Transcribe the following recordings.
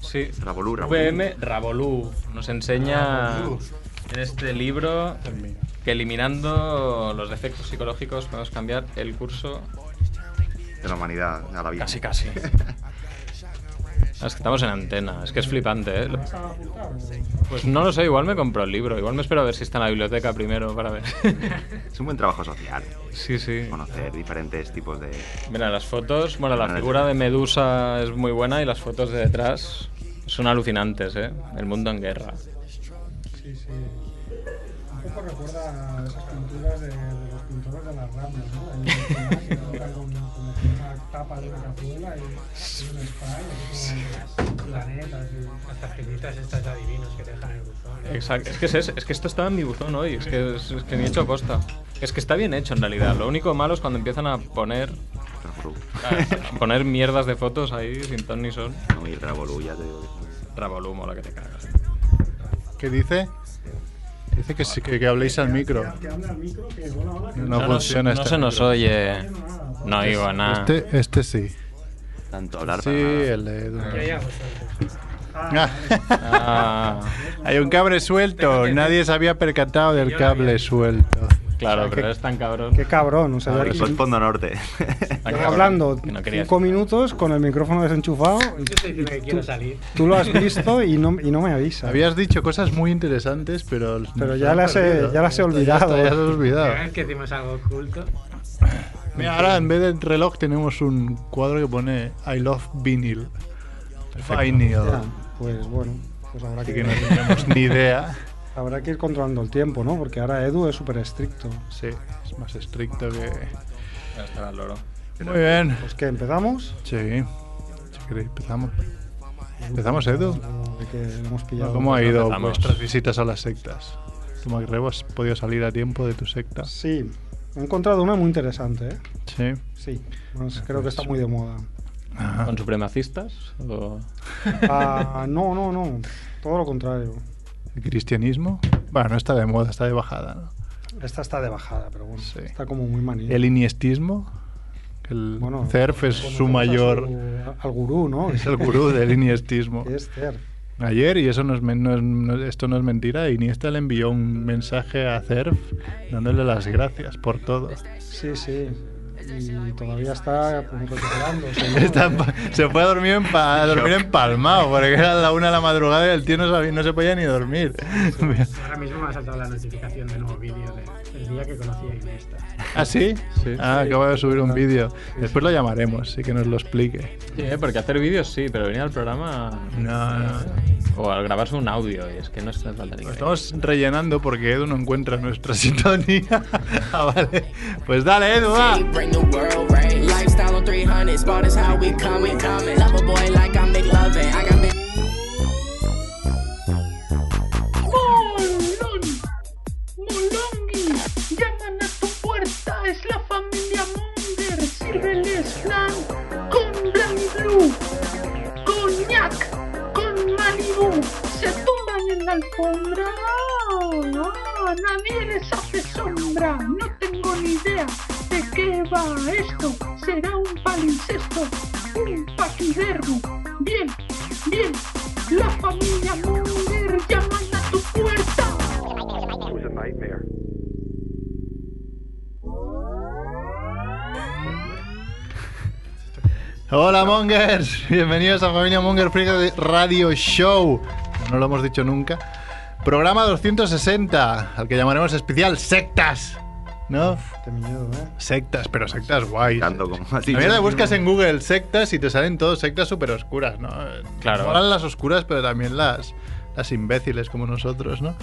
Sí. Rabolú, Rabolú. VM Rabolú nos enseña en este libro que eliminando los defectos psicológicos podemos cambiar el curso De la humanidad a la vida. casi casi. Es que estamos en antena, es que es flipante, ¿eh? Pues no lo sé, igual me compro el libro, igual me espero a ver si está en la biblioteca primero para ver. Es un buen trabajo social. Sí, sí. Conocer diferentes tipos de. Mira, las fotos, bueno, la figura de Medusa es muy buena y las fotos de detrás son alucinantes, ¿eh? El mundo en guerra. Sí, sí. Un poco recuerda a esas pinturas de, de los pintores de las ramas, ¿no? El con una tapa de una cazuela y, Las tarjetitas estas adivinos que te dejan en el buzón. Exacto, es que, es, es que esto estaba en mi buzón hoy, es que, es, es que ni he hecho costa. Es que está bien hecho en realidad, lo único malo es cuando empiezan a poner a poner mierdas de fotos ahí sin ton ni son. No, y Rabolú, ya te digo. Rabolú, mola que te cagas. ¿Qué dice? Dice que, sí, que, que habléis al micro. No, No, funciona no este se nos oye. No oigo nada. Este, este sí. Tanto hablar Sí, para el de ya, Ah. Ah, Hay un cable suelto. Nadie se había percatado del cable suelto. claro, O sea, pero que- es tan cabrón. Qué cabrón, o sea, Ahora, aquí Fondo Norte. Hablando que no cinco minutos con el micrófono desenchufado yo estoy diciendo que quiero salir. tú lo has visto y no, y no me avisas. Habías dicho cosas muy interesantes, pero. Pero ya las he- ya las he olvidado. está, Ya las has olvidado. Es que decimos algo oculto. Mira, ahora en vez del reloj tenemos un cuadro que pone I love vinyl. Vinyl. Ya, pues bueno, pues habrá Así que, que no tenemos ni idea. habrá que ir controlando el tiempo, ¿no? Porque ahora Edu es súper estricto. Sí, es más estricto que. Ya estará el loro. Muy bien. Pues que empezamos. Sí. Si queréis, empezamos. ¿Empezamos, Edu? De que lo hemos pillado. ¿Cómo ha ido vuestras visitas a las sectas? ¿Tú, Macrebo, has podido salir a tiempo de tu secta? Sí, he encontrado una muy interesante, ¿eh? Sí. Sí, bueno, creo que está muy de moda. Ajá. ¿Con supremacistas? O... Ah, no, no, no, todo lo contrario. ¿El cristianismo? Bueno, no está de moda, está de bajada. ¿no? Esta está de bajada, pero bueno, Sí. está como muy manía. ¿El iniestismo? El Bueno, CERF es su a mayor... su- al gurú, ¿no? Es el gurú del iniestismo. Es CERF. Ayer, y eso no es, men- no es- no- esto no es mentira, Iniesta le envió un mensaje a CERF dándole las gracias por todo. Sí, sí. Y todavía está pues, se fue a dormir, en pa- a dormir empalmado, porque era la una de la madrugada y el tío no, sabía, no se podía ni dormir. Ahora mismo me ha saltado la notificación de nuevo vídeo de- del día que conocí a Iniesta. ¿Ah, sí? Sí. Ah, acabo de subir un vídeo. Después lo llamaremos, sí que nos lo explique. Sí, ¿eh? porque hacer vídeos sí, pero venir al programa... No, no. O al grabarse un audio, y es que no es falta ni Lo estamos rellenando porque Edu no encuentra nuestra sintonía. ah, vale. Pues dale, Edu, va. Lifestyle on 300. Spot is how we coming. Love a boy like I'm McLovin. I got big. Es la familia Munger, sírveles flan con Blanc Blue, coñac con Malibu, se tumban en la alfombra, ah, nadie les hace sombra, no tengo ni idea de qué va esto, será un palincesto, un paquidermo, Hola, Mongers. Bienvenidos a Familia Monger Freak de Radio Show. No lo hemos dicho nunca. Programa 260, al que llamaremos especial Sectas. ¿No? Qué miedo, ¿eh? Sectas, pero sectas guays. Tanto como así. La mierda buscas en Google sectas y te salen todos sectas súper oscuras, ¿no? Claro. Molan las oscuras, pero también las, las imbéciles como nosotros, ¿no?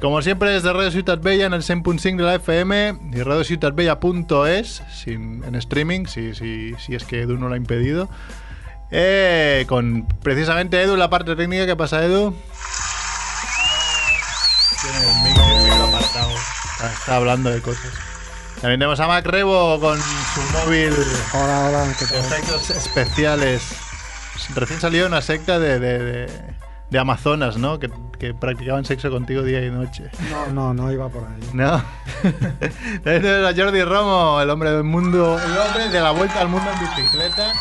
Como siempre, desde Radio Ciutat Bella en el 100.5 de la FM y radiociutatbella.es en streaming, si, si, si es que Edu no lo ha impedido. Eh, con precisamente Edu en la parte técnica. ¿Qué pasa, Edu? Tiene el micro, el micro apartado. Está, está hablando de cosas. También tenemos a Mac Rebo con su móvil Hola, hola, ¿qué tal? Efectos especiales. Recién salió una secta de, de, de, de Amazonas, ¿no? Que, que practicaban sexo contigo día y noche. No, no, no iba por ahí. ¿No? Tenemos a Jordi Romo, el hombre del mundo, el hombre de la vuelta al mundo en bicicleta.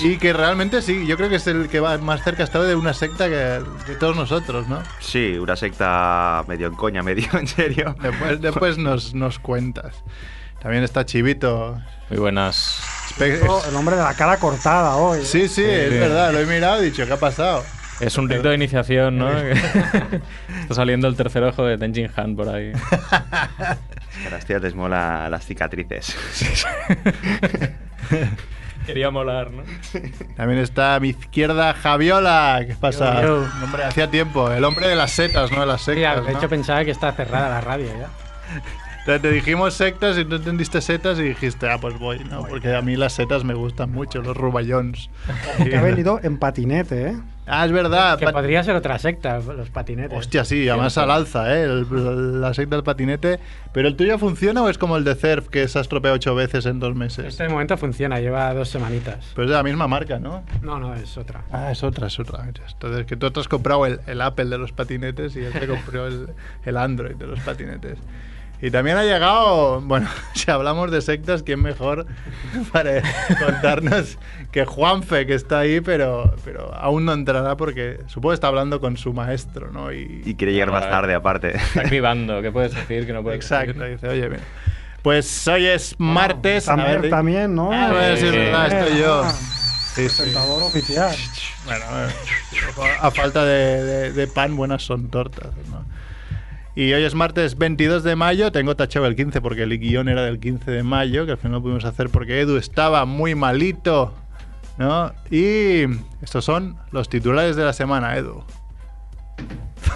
Y que realmente sí, yo creo que es el que va más cerca hasta de una secta que de todos nosotros, ¿no? Sí, una secta medio en coña, medio en serio. Después, después nos, nos cuentas. También está Chivito. Muy buenas. Espe- Oh, el hombre de la cara cortada hoy. ¿eh? Sí, sí, es verdad, lo he mirado y he dicho, ¿qué ha pasado? Es un rito de iniciación, ¿no? Está saliendo el tercer ojo de Tenjin Han por ahí. A las tías les mola las cicatrices. Quería molar, ¿no? También está a mi izquierda Javiola. ¿Qué pasa? Yo, yo. Hombre, hacía tiempo. El hombre de las setas, ¿no? De las sectas. de ¿no? hecho pensaba que está cerrada la radio ya. Te, te dijimos sectas y tú entendiste setas y dijiste, ah, pues voy, ¿no? Porque a mí las setas me gustan mucho, los rubayons. Que ha venido en patinete, ¿eh? Ah, es verdad. Que podría ser otra secta, los patinetes. Hostia, sí, además al alza, ¿eh? El- la secta del patinete. ¿Pero el tuyo funciona o es como el de Cerf, que se ha estropeado ocho veces en dos meses? Este de momento funciona, lleva dos semanitas. Pero es de la misma marca, ¿no? No, no, es otra. Ah, es otra, es otra. Entonces, que tú te has comprado el, el Apple de los patinetes y él te compró el, el Android de los patinetes. Y también ha llegado, bueno, si hablamos de sectas, ¿quién mejor para contarnos que Juanfe, que está ahí, pero, pero aún no entrará porque supongo que está hablando con su maestro, ¿no? Y, Y quiere llegar más tarde, aparte. Está activando. ¿Qué puedes decir que no puedes Exacto, decir? dice, oye, mira. Pues hoy es martes. También, a ver, también, ¿no? Ah, bueno, sí, es Sí. verdad, estoy yo. Ah, Sí, sí. Presentador oficial. Bueno, eh, a falta de, de- de pan, buenas son tortas, ¿no? Y hoy es martes 22 de mayo, tengo tachado el 15 porque el guion era del 15 de mayo, que al final no pudimos hacer porque Edu estaba muy malito, ¿no? Y estos son los titulares de la semana, Edu.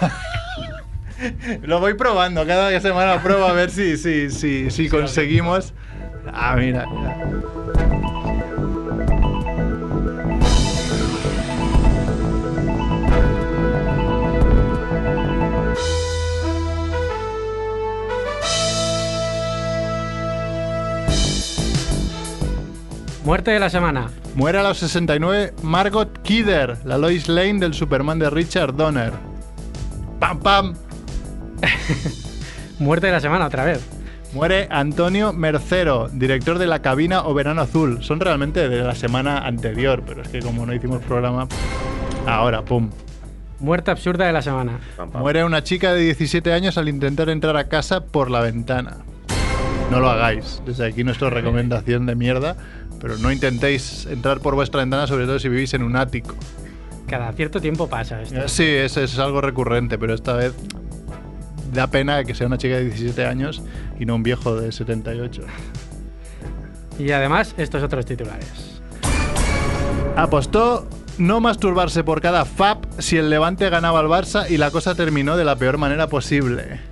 Lo voy probando, cada semana pruebo a ver si, si, si, si conseguimos... Ah, mira, mira. Muerte de la semana. Muere a los 69 Margot Kidder, la Lois Lane del Superman de Richard Donner. ¡Pam, pam! Muerte de la semana otra vez. Muere Antonio Mercero, director de La Cabina o Verano Azul. Son realmente de la semana anterior, pero es que como no hicimos programa, ahora, pum. Muerte absurda de la semana. Muere una chica de 17 años al intentar entrar a casa por la ventana. No lo hagáis. Desde aquí nuestra recomendación de mierda. Pero no intentéis entrar por vuestra ventana, sobre todo si vivís en un ático. Cada cierto tiempo pasa esto. Sí, es, es algo recurrente, pero esta vez da pena que sea una chica de 17 años y no un viejo de 78. Y además, estos otros titulares. Apostó no masturbarse por cada FAP si el Levante ganaba al Barça y la cosa terminó de la peor manera posible.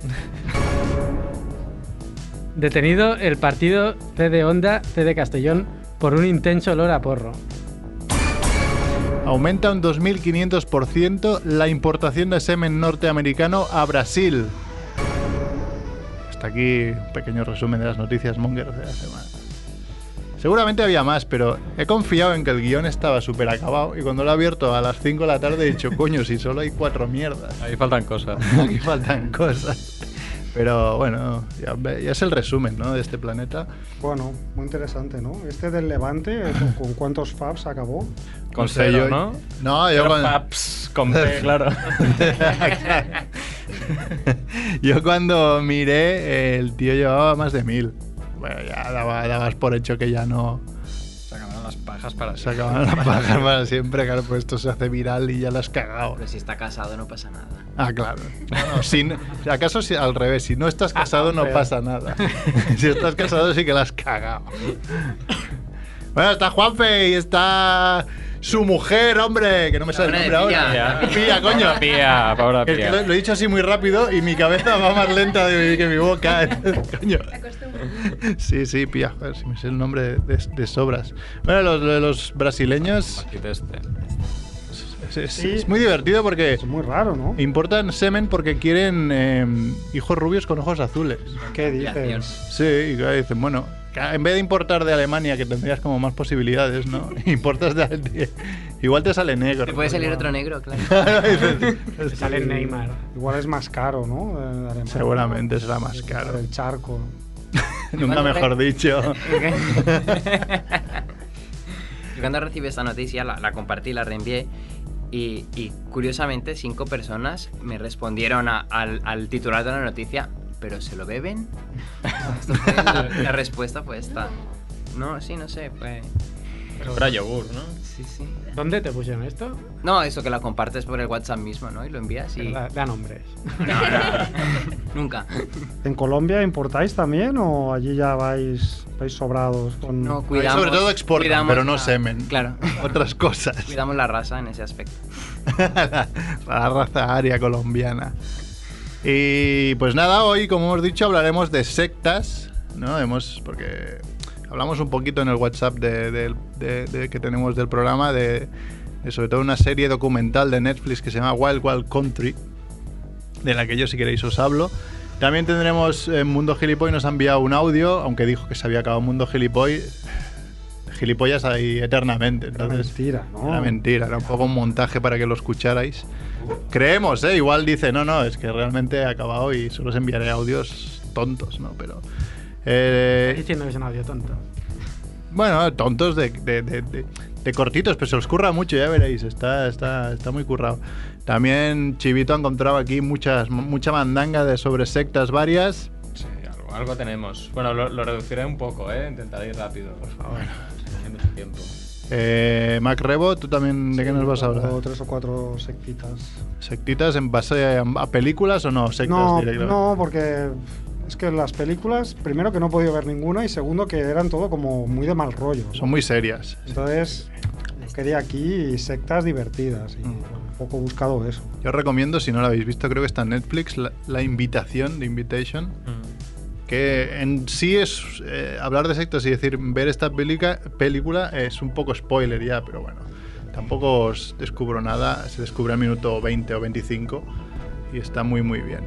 Detenido el partido C de Honda, C de Castellón, por un intenso olor a porro. Aumenta un 2.500% la importación de semen norteamericano a Brasil. Hasta aquí un pequeño resumen de las noticias mongers de la semana. Seguramente había más, pero he confiado en que el guion estaba súper acabado y cuando lo he abierto a las 5 de la tarde he dicho, coño, si solo hay cuatro mierdas. Ahí faltan cosas. Aquí faltan cosas. Pero bueno, ya, ve- ya es el resumen ¿no? de este planeta. Bueno, muy interesante, ¿no? Este del Levante, ¿con, con cuántos fabs acabó? Con sello, ¿no? No, yo Pero cuando- paps, con P, claro. Yo cuando miré, el tío llevaba más de mil. Bueno, ya daba- dabas por hecho que ya no pajas para se acaban las pagas para siempre. Claro, pues esto se hace viral y ya lo has cagado. Pero si está casado no pasa nada. Ah, claro. No, no, si no- ¿Acaso si, al revés? Si no estás casado no pasa nada. si estás casado sí que la has cagado. Bueno, está Juanfe y está su mujer, hombre, que no me sale el nombre ahora. Pía. Pía, coño. Pía, Paula Es que Pía. lo, lo he dicho así muy rápido y mi cabeza va más lenta de- que mi boca. Entonces, coño. Sí, sí, Pía, joder, si me sé el nombre de, de sobras. Bueno, los, los brasileños este. es, es- Sí. es muy divertido porque Es muy raro, ¿no? importan semen porque quieren eh, hijos rubios con ojos azules. ¿Qué dices? Sí, y dicen, bueno, en vez de importar de Alemania, que tendrías como más posibilidades, ¿no? Importas de, de- igual te sale negro. Te puede salir otro negro, claro. Dices, Sale Neymar. Igual es más caro, ¿no? De Alemania. Seguramente será más caro. El charco. Nunca mejor re- dicho. Yo cuando recibí esta noticia la, la compartí, la reenvié y, y curiosamente cinco personas me respondieron a- al, al titular de la noticia, ¿pero se lo beben? La, la respuesta fue esta. No, sí, no sé, fue... Pero yogur, ¿no? Sí, sí. ¿Dónde te pusieron esto? No, eso que la compartes por el WhatsApp mismo, ¿no? Y lo envías y... Da, da nombres. Nunca. ¿En Colombia importáis también o allí ya vais, vais sobrados? Con... No, Ahí cuidamos... sobre todo exportan, pero no la- semen. Claro. Otras cosas. Cuidamos la raza en ese aspecto. la, la raza aria colombiana. Y pues nada, hoy, como hemos dicho, hablaremos de sectas, ¿no? Hemos, porque hablamos un poquito en el WhatsApp de, de- de- que tenemos del programa de, sobre todo una serie documental de Netflix que se llama Wild Wild Country, de la que yo si queréis os hablo. También tendremos eh, Mundo Gilipoy, nos ha enviado un audio, aunque dijo que se había acabado Mundo Gilipoy. Gilipollas ahí eternamente. Era Entonces, mentira, ¿no? era mentira, era un poco un montaje para que lo escucharais. Creemos, ¿eh? Igual dice, no, no, es que realmente he acabado y solo os enviaré audios tontos, ¿no? Pero... eh, Estás diciendo que es un audio tonto. bueno, tontos de, de- de- de- de cortitos, pero se os curra mucho, ya veréis, está, está, está muy currado. También Chivito ha encontrado aquí muchas, mucha mandanga de sobre sectas varias. Sí, algo, algo tenemos. Bueno, lo, lo reduciré un poco, ¿eh? Intentaré ir rápido, por favor. Mucho tiempo. Eh, Mac Rebo, ¿tú también de qué nos vas a hablar? Tres o cuatro sectitas. ¿Sectitas en base a, a películas o no? Sectas No, directamente. no, porque es que las películas, primero que no he podido ver ninguna y segundo que eran todo como muy de mal rollo. ¿no? Son muy serias. Entonces, quería aquí sectas divertidas y Mm. un poco buscado eso. Yo os recomiendo, si no la habéis visto, creo que está en Netflix, La, La Invitación, de Invitation, que en sí es eh, hablar de sectas y decir ver esta pelica- película es un poco spoiler ya, pero bueno, tampoco os descubro nada, se descubre al minuto 20 o 25 y está muy muy bien.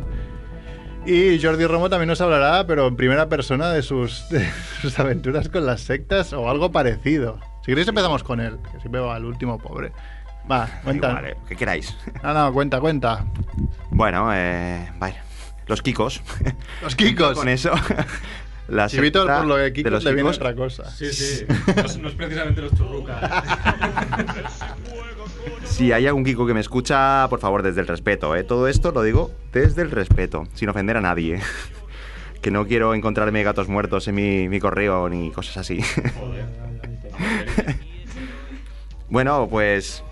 Y Jordi Romo también nos hablará, pero en primera persona, de sus, de sus aventuras con las sectas o algo parecido. Si queréis empezamos con él, que siempre va al último pobre. Va, cuenta. Igual, eh, ¿Qué queráis? No, no, cuenta, cuenta. Bueno, eh, vaya. Los Kikos. Los Kikos. Con eso. La Chivito, por lo de de Kikos los le viene Kikos. otra cosa. Sí, sí. No, es- no es precisamente los churrucas. Si hay algún Kiko que me escucha, por favor, desde el respeto, ¿eh? Todo esto lo digo desde el respeto, sin ofender a nadie. Que no quiero encontrarme gatos muertos en mi, correo ni cosas así. bueno, pues.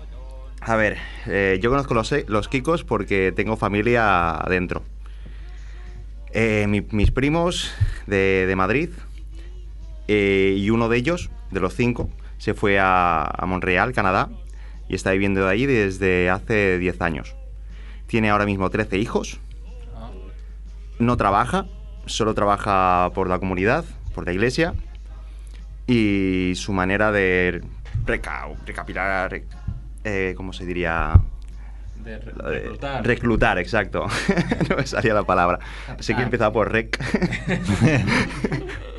A ver, eh, yo conozco los, Kikos porque tengo familia adentro. Eh, mi- mis primos de, Madrid eh, y uno de ellos, de los cinco, se fue a, a Montreal, Canadá, y está viviendo ahí desde hace 10 años. Tiene ahora mismo 13 hijos, no trabaja, solo trabaja por la comunidad, por la iglesia, y su manera de reca recapilar, eh, ¿cómo se diría? De re- reclutar. Reclutar, exacto. no me salía la palabra. Sé que empezaba por rec.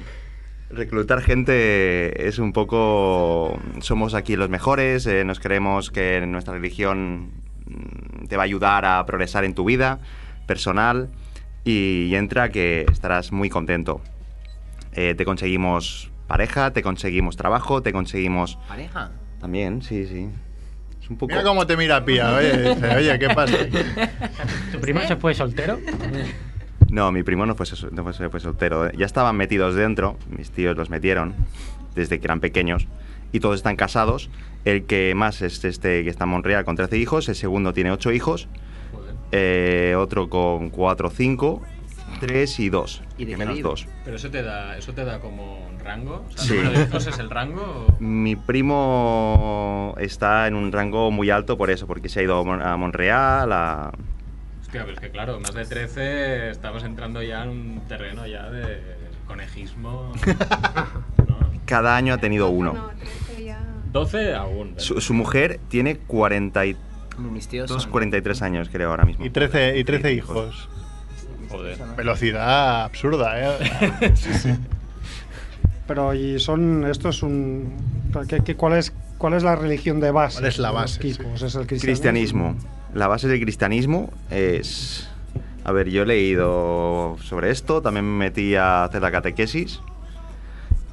Reclutar gente es un poco... Somos aquí los mejores, eh, nos creemos que nuestra religión mm, te va a ayudar a progresar en tu vida personal y, y entra que estarás muy contento. Eh, te conseguimos pareja, te conseguimos trabajo, te conseguimos... ¿Pareja? También, sí, sí. Es un poco... Mira cómo te mira Pía, oye, dice, oye, ¿qué pasa? ¿Tu primo se fue soltero? No, mi primo no fue, no fue, fue soltero. Ya estaban metidos dentro, mis tíos los metieron desde que eran pequeños y todos están casados. El que más es este que está en Montreal con 13 hijos, el segundo tiene 8 hijos, eh, otro con 4, 5, 3 y 2. ¿Y de menos vive? 2. Pero eso te da, eso te da como un rango. O sea, Sí. ¿el número de hijos es el rango? o- Mi primo está en un rango muy alto por eso, porque se ha ido a Mon- a Montreal, a... Hostia, pero es que claro, más de 13 estamos entrando ya en un terreno ya de conejismo. ¿no? Cada año ha tenido uno. No, 13 ya. 12 aún. ¿verdad? Su, su mujer tiene 42, Como mis tíos son. 43 años, creo, ahora mismo. Y 13, y 13 hijos. Joder. Velocidad absurda, ¿eh? Pero y son, esto es un, ¿qué, qué- cuál es cuál es la religión de base? ¿Cuál es la base, Kikos? sí. Es el Cristianismo. La base del cristianismo es... A ver, yo he leído sobre esto, también me metí a hacer la catequesis.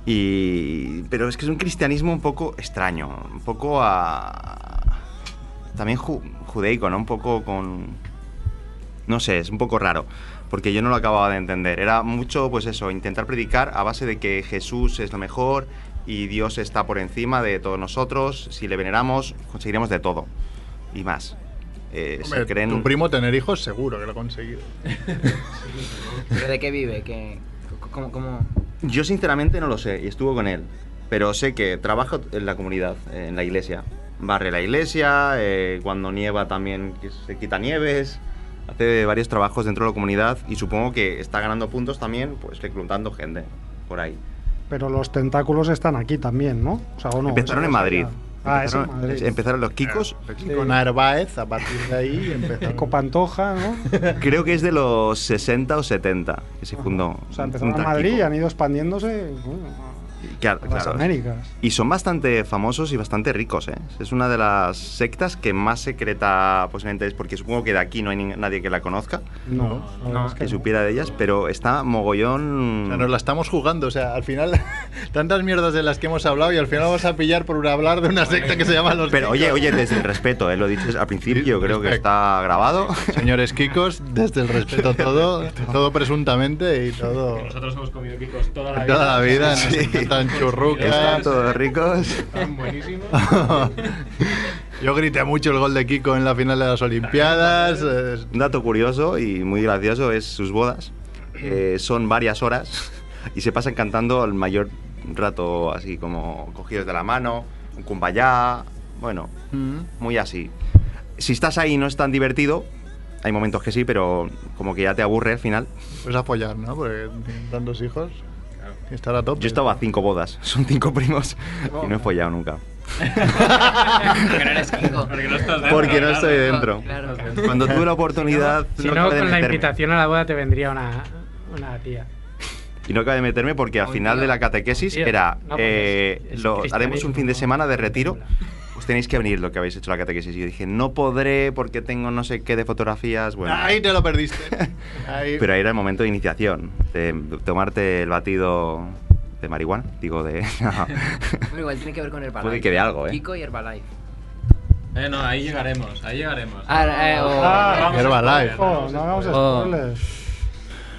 Y... Pero es que es un cristianismo un poco extraño, un poco a... También ju- judaico, ¿no? Un poco con... No sé, es un poco raro, porque yo no lo acababa de entender. Era mucho, pues eso, intentar predicar a base de que Jesús es lo mejor y Dios está por encima de todos nosotros. Si le veneramos, conseguiremos de todo y más. Eh, Hombre, se creen... Tu primo tener hijos seguro que lo ha conseguido. ¿Pero de qué vive? ¿Qué, cómo, cómo? Yo sinceramente no lo sé y estuvo con él, pero sé que trabaja en la comunidad, en la iglesia. Barre la iglesia, eh, cuando nieva también se quita nieves, hace varios trabajos dentro de la comunidad y supongo que está ganando puntos también, pues reclutando gente por ahí. Pero los tentáculos están aquí también, ¿no? O sea, ¿o no? Empezaron en Madrid. Ah, es en empezaron, Madrid. empezaron los Kikos. Sí. Con Arbaez, a partir de ahí. Kiko Pantoja, ¿no? Creo que es de los 60 o 70 que se fundó. O sea, empezaron en Madrid y han ido expandiéndose bueno, Claro, a las claro. Américas. Y son bastante famosos y bastante ricos, ¿eh? Es una de las sectas que más secreta posiblemente es porque supongo que de aquí no hay nadie que la conozca, No, es que no. supiera de ellas, pero está mogollón... O sea, nos la estamos jugando. O sea, al final, tantas mierdas de las que hemos hablado y al final vamos a pillar por hablar de una secta que se llama Los Pero oye, Kikos. oye, desde el respeto, ¿eh? lo dicho al principio, creo que está grabado. Señores Kikos, desde el respeto todo, todo presuntamente y todo. Nosotros hemos comido kikos toda la vida. Toda la vida nos Sí. encantan churrucas. Están todos ricos. Están buenísimos. Yo grité mucho el gol de Kiko en la final de las Olimpiadas. Un dato curioso y muy gracioso es sus bodas. Eh, son varias horas y se pasan cantando el mayor rato así como cogidos de la mano, un kumbaya, bueno, mm, muy así. Si estás ahí y no es tan divertido, hay momentos que sí, pero como que ya te aburre al final. Pues a follar, ¿no? Porque tienen tantos hijos. Estar a tope. Yo estaba a cinco bodas, son cinco primos y no he follado nunca. Porque no eres Kiko. Porque no estás dentro. Porque no claro. estoy dentro. Claro. Cuando tuve la oportunidad, Si no no, con la invitación a la boda te vendría una, una tía. Y no acabé de meterme porque al final de la catequesis era, eh, es- es lo- haremos un fin de semana de retiro, pues tenéis que venir lo que habéis hecho la catequesis. Y yo dije, no podré porque tengo no sé qué de fotografías, bueno. Ahí te lo perdiste. Ahí. Pero ahí era el momento de iniciación, de tomarte el batido de marihuana, digo de... no. Bueno, igual tiene que ver con Herbalife. Puede que de algo, ¿eh? Kiko y Herbalife. Eh, no, ahí llegaremos, ahí llegaremos. Ah, eh, o- Ah, vamos a Herbalife. spoiler, Oh, no hagamos Oh.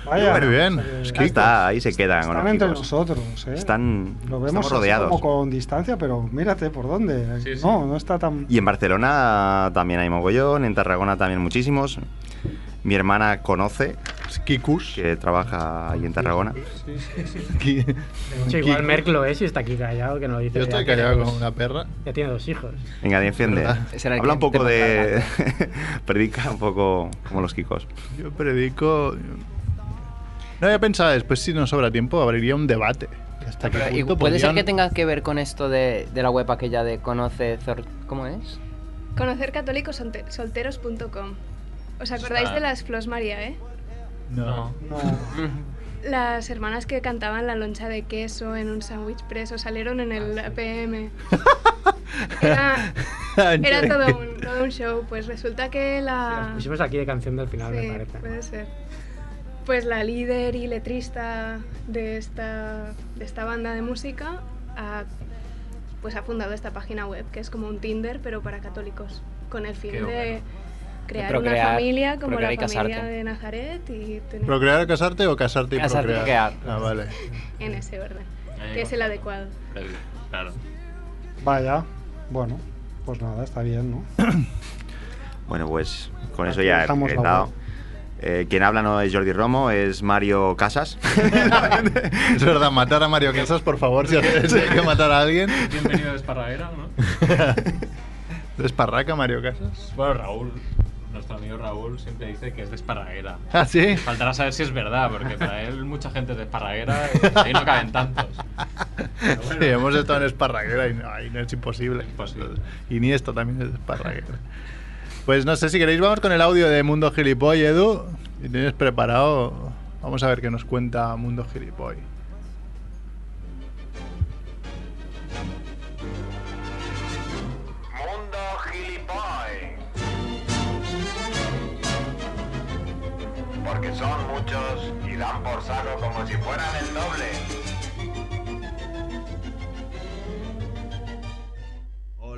Vaya. Muy bien. Es Ahí que- está, ahí se quedan con Están entre nosotros, ¿eh? Están Lo vemos rodeados. como con distancia, pero mírate por dónde. Sí, sí. No, no está tan. Y en Barcelona también hay mogollón, en Tarragona también muchísimos. Mi hermana conoce, es Kikus. que trabaja ahí en Tarragona. Ki- De hecho, igual Merck lo es y está aquí callado, que no dice. Yo estoy callado como una perra. Ya tiene dos hijos. Venga, el Habla un poco de... Predica un poco como los Kikos. Yo predico. No había pensado después, si nos sobra tiempo, abriría un debate. Hasta y punto puede ser podrían- que tenga que ver con esto de, de la web aquella de conoce Zor- ¿Cómo es? Conocercatólicosolteros.com. ¿Os acordáis Está- de las Flos María, eh? No. Las hermanas que cantaban la loncha de queso en un sándwich preso salieron en el APM. Era, era todo, un, todo un show. Pues resulta que Las la... pusimos aquí de canción del final, me Sí, parece. puede ser. Pues la líder y letrista de esta, de esta banda de música ha, pues ha fundado esta página web, que es como un Tinder, pero para católicos, con el fin Qué de bueno. crear procrear, una familia como la familia casarte. de Nazaret y tener ¿Procrear o casarte o casarte y Casarte procrear? procrear. Ah, vale. en ese orden, Ahí que es el adecuado. Claro. Vaya. Bueno, pues nada, está bien, ¿no? Bueno, pues con Aquí eso ya he web. Eh, quien habla no es Jordi Romo, es Mario Casas. Es verdad, matar a Mario Casas, por favor, si hay que matar a alguien. Bienvenido de Esparraguera, ¿no? ¿Es parraca Mario Casas? Bueno, Raúl, nuestro amigo Raúl siempre dice que es de Esparraguera. Ah, sí. Faltará saber si es verdad, porque para él mucha gente es de Esparraguera y ahí no caben tantos. Bueno. Sí, hemos estado en Esparraguera y no, ahí no es imposible. Imposible. Y ni esto también es de Esparraguera. Pues no sé si queréis, vamos con el audio de Mundo Gilipoy, Edu. Y tienes preparado. Vamos a ver qué nos cuenta Mundo Gilipoy. porque son muchos y dan por saco como si fueran el doble.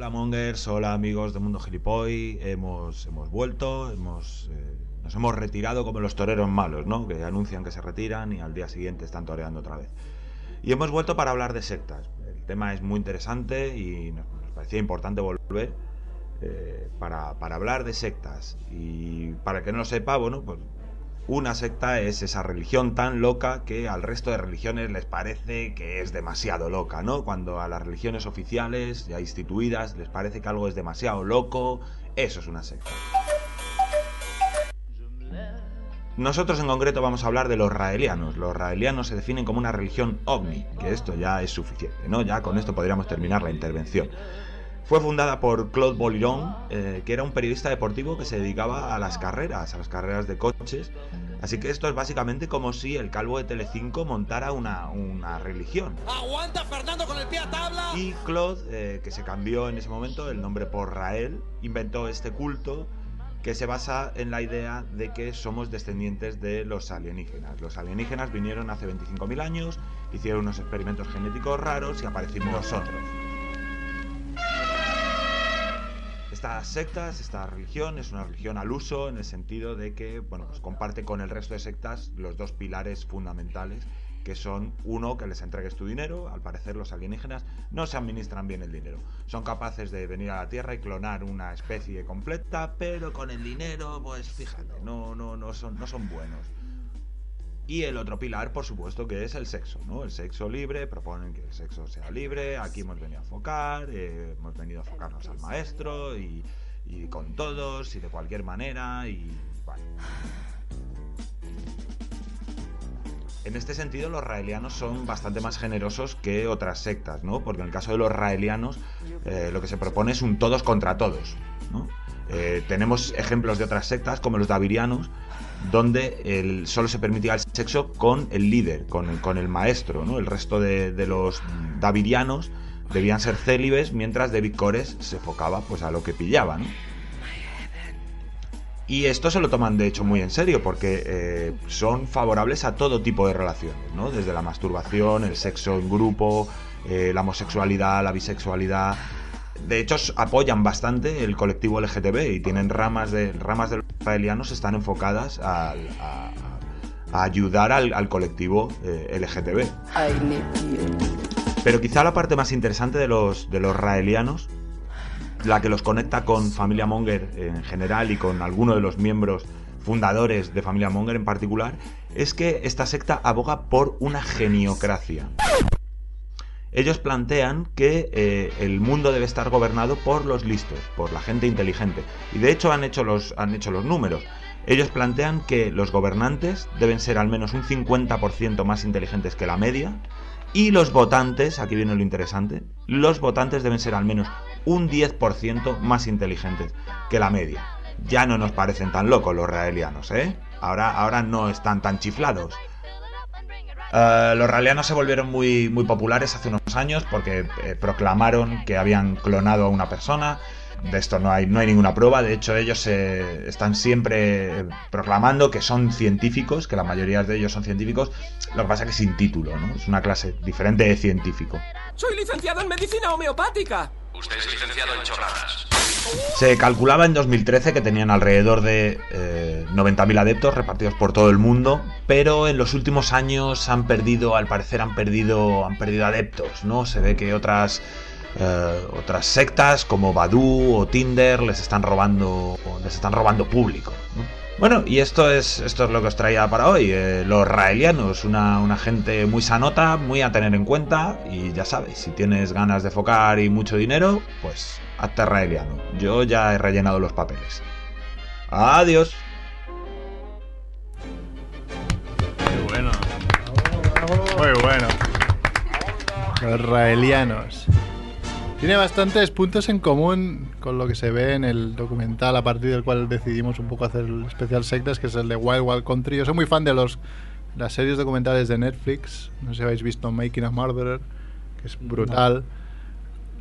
Hola Mongers, hola amigos de Mundo Gilipoy, hemos, hemos vuelto, hemos, eh, nos hemos retirado como los toreros malos, ¿no? Que anuncian que se retiran y al día siguiente están toreando otra vez. Y hemos vuelto para hablar de sectas. El tema es muy interesante y nos, parecía importante volver eh, para, para hablar de sectas. Y para el que no lo sepa, bueno, pues una secta es esa religión tan loca que al resto de religiones les parece que es demasiado loca, ¿no? Cuando a las religiones oficiales ya instituidas les parece que algo es demasiado loco, eso es una secta. Nosotros en concreto vamos a hablar de los raelianos. Los raelianos se definen como una religión ovni, que esto ya es suficiente, ¿no? Ya con esto podríamos terminar la intervención. Fue fundada por Claude Boliron, eh, que era un periodista deportivo que se dedicaba a las carreras, a las carreras de coches. Así que esto es básicamente como si el calvo de Telecinco montara una, una religión. ¡Aguanta Fernando con el pie a tabla! Y Claude, eh, que se cambió en ese momento el nombre por Rael, inventó este culto que se basa en la idea de que somos descendientes de los alienígenas. Los alienígenas vinieron hace 25.000 años, hicieron unos experimentos genéticos raros y aparecimos nosotros. Estas sectas, esta religión es una religión al uso en el sentido de que, bueno, pues comparte con el resto de sectas los dos pilares fundamentales que son uno que les entregues tu dinero, al parecer los alienígenas no se administran bien el dinero. Son capaces de venir a la Tierra y clonar una especie completa, pero con el dinero, pues fíjate, no, no, no son, no son buenos. Y el otro pilar, por supuesto, que es el sexo, ¿no? El sexo libre, proponen que el sexo sea libre, aquí hemos venido a focar, eh, hemos venido a focarnos al maestro y, con todos y de cualquier manera y... Vale. En este sentido, los raelianos son bastante más generosos que otras sectas, ¿no? Porque en el caso de los raelianos, eh, lo que se propone es un todos contra todos, ¿no? Eh, tenemos ejemplos de otras sectas, como los davirianos, donde el, solo se permitía el sexo con el líder, con el, con el maestro, ¿no? El resto de, de los davirianos debían ser célibes, mientras David Cores se enfocaba pues, a lo que pillaba, ¿no? Y esto se lo toman de hecho muy en serio porque eh, son favorables a todo tipo de relaciones, ¿no? Desde la masturbación, el sexo en grupo, eh, la homosexualidad, la bisexualidad. De hecho, apoyan bastante el colectivo LGTB y tienen ramas de ramas de los israelianos están enfocadas a, a, a ayudar al, al colectivo eh, LGTB. Pero quizá la parte más interesante de los, de los raelianos la que los conecta con Familia Monger en general y con alguno de los miembros fundadores de Familia Monger en particular, es que esta secta aboga por una geniocracia. Ellos plantean que eh, el mundo debe estar gobernado por los listos, por la gente inteligente. Y de hecho han hecho los, han hecho los números. Ellos plantean que los gobernantes deben ser al menos un 50% más inteligentes que la media. Y los votantes, aquí viene lo interesante, los votantes deben ser al menos un 10% más inteligentes que la media. Ya no nos parecen tan locos los raelianos, ¿eh? Ahora, ahora no están tan chiflados. Uh, los raelianos se volvieron muy, muy populares hace unos años porque eh, proclamaron que habían clonado a una persona. De esto no hay, no hay ninguna prueba. De hecho, ellos eh, están siempre proclamando que son científicos, que la mayoría de ellos son científicos. Lo que pasa es que sin título, ¿no? Es una clase diferente de científico. Soy licenciado en medicina homeopática. Usted es licenciado en chorradas. Se calculaba en 2013 que tenían alrededor de eh, 90.000 adeptos repartidos por todo el mundo, pero en los últimos años han perdido, al parecer han perdido, han perdido adeptos, ¿no? Se ve que otras eh, otras sectas como Badu o Tinder les están robando, les están robando público. ¿no? Bueno, y esto es, esto es lo que os traía para hoy. Eh, los raelianos, una, una, gente muy sanota, muy a tener en cuenta. Y ya sabéis, si tienes ganas de focar y mucho dinero, pues hazte raeliano. Yo ya he rellenado los papeles. Adiós. Muy bueno. Muy bueno. Los raelianos. Tiene bastantes puntos en común con lo que se ve en el documental a partir del cual decidimos un poco hacer el especial sectas, que es el de Wild Wild Country. Yo soy muy fan de los las series documentales de Netflix. No sé si habéis visto Making a Murderer, que es brutal.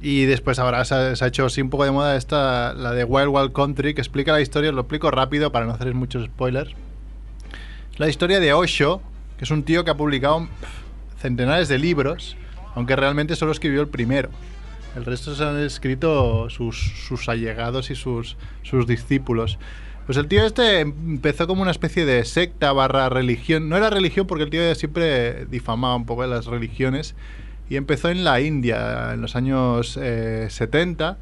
Y después ahora se ha, se ha, hecho así un poco de moda esta, la de Wild Wild Country, que explica la historia, lo explico rápido para no hacer muchos spoilers. la historia de Osho, que es un tío que ha publicado centenares de libros, aunque realmente solo escribió el primero. El resto se han escrito sus, sus allegados y sus, sus discípulos. Pues el tío este empezó como una especie de secta barra religión. No era religión porque el tío siempre difamaba un poco de las religiones. Y empezó en la India en los años eh, 70.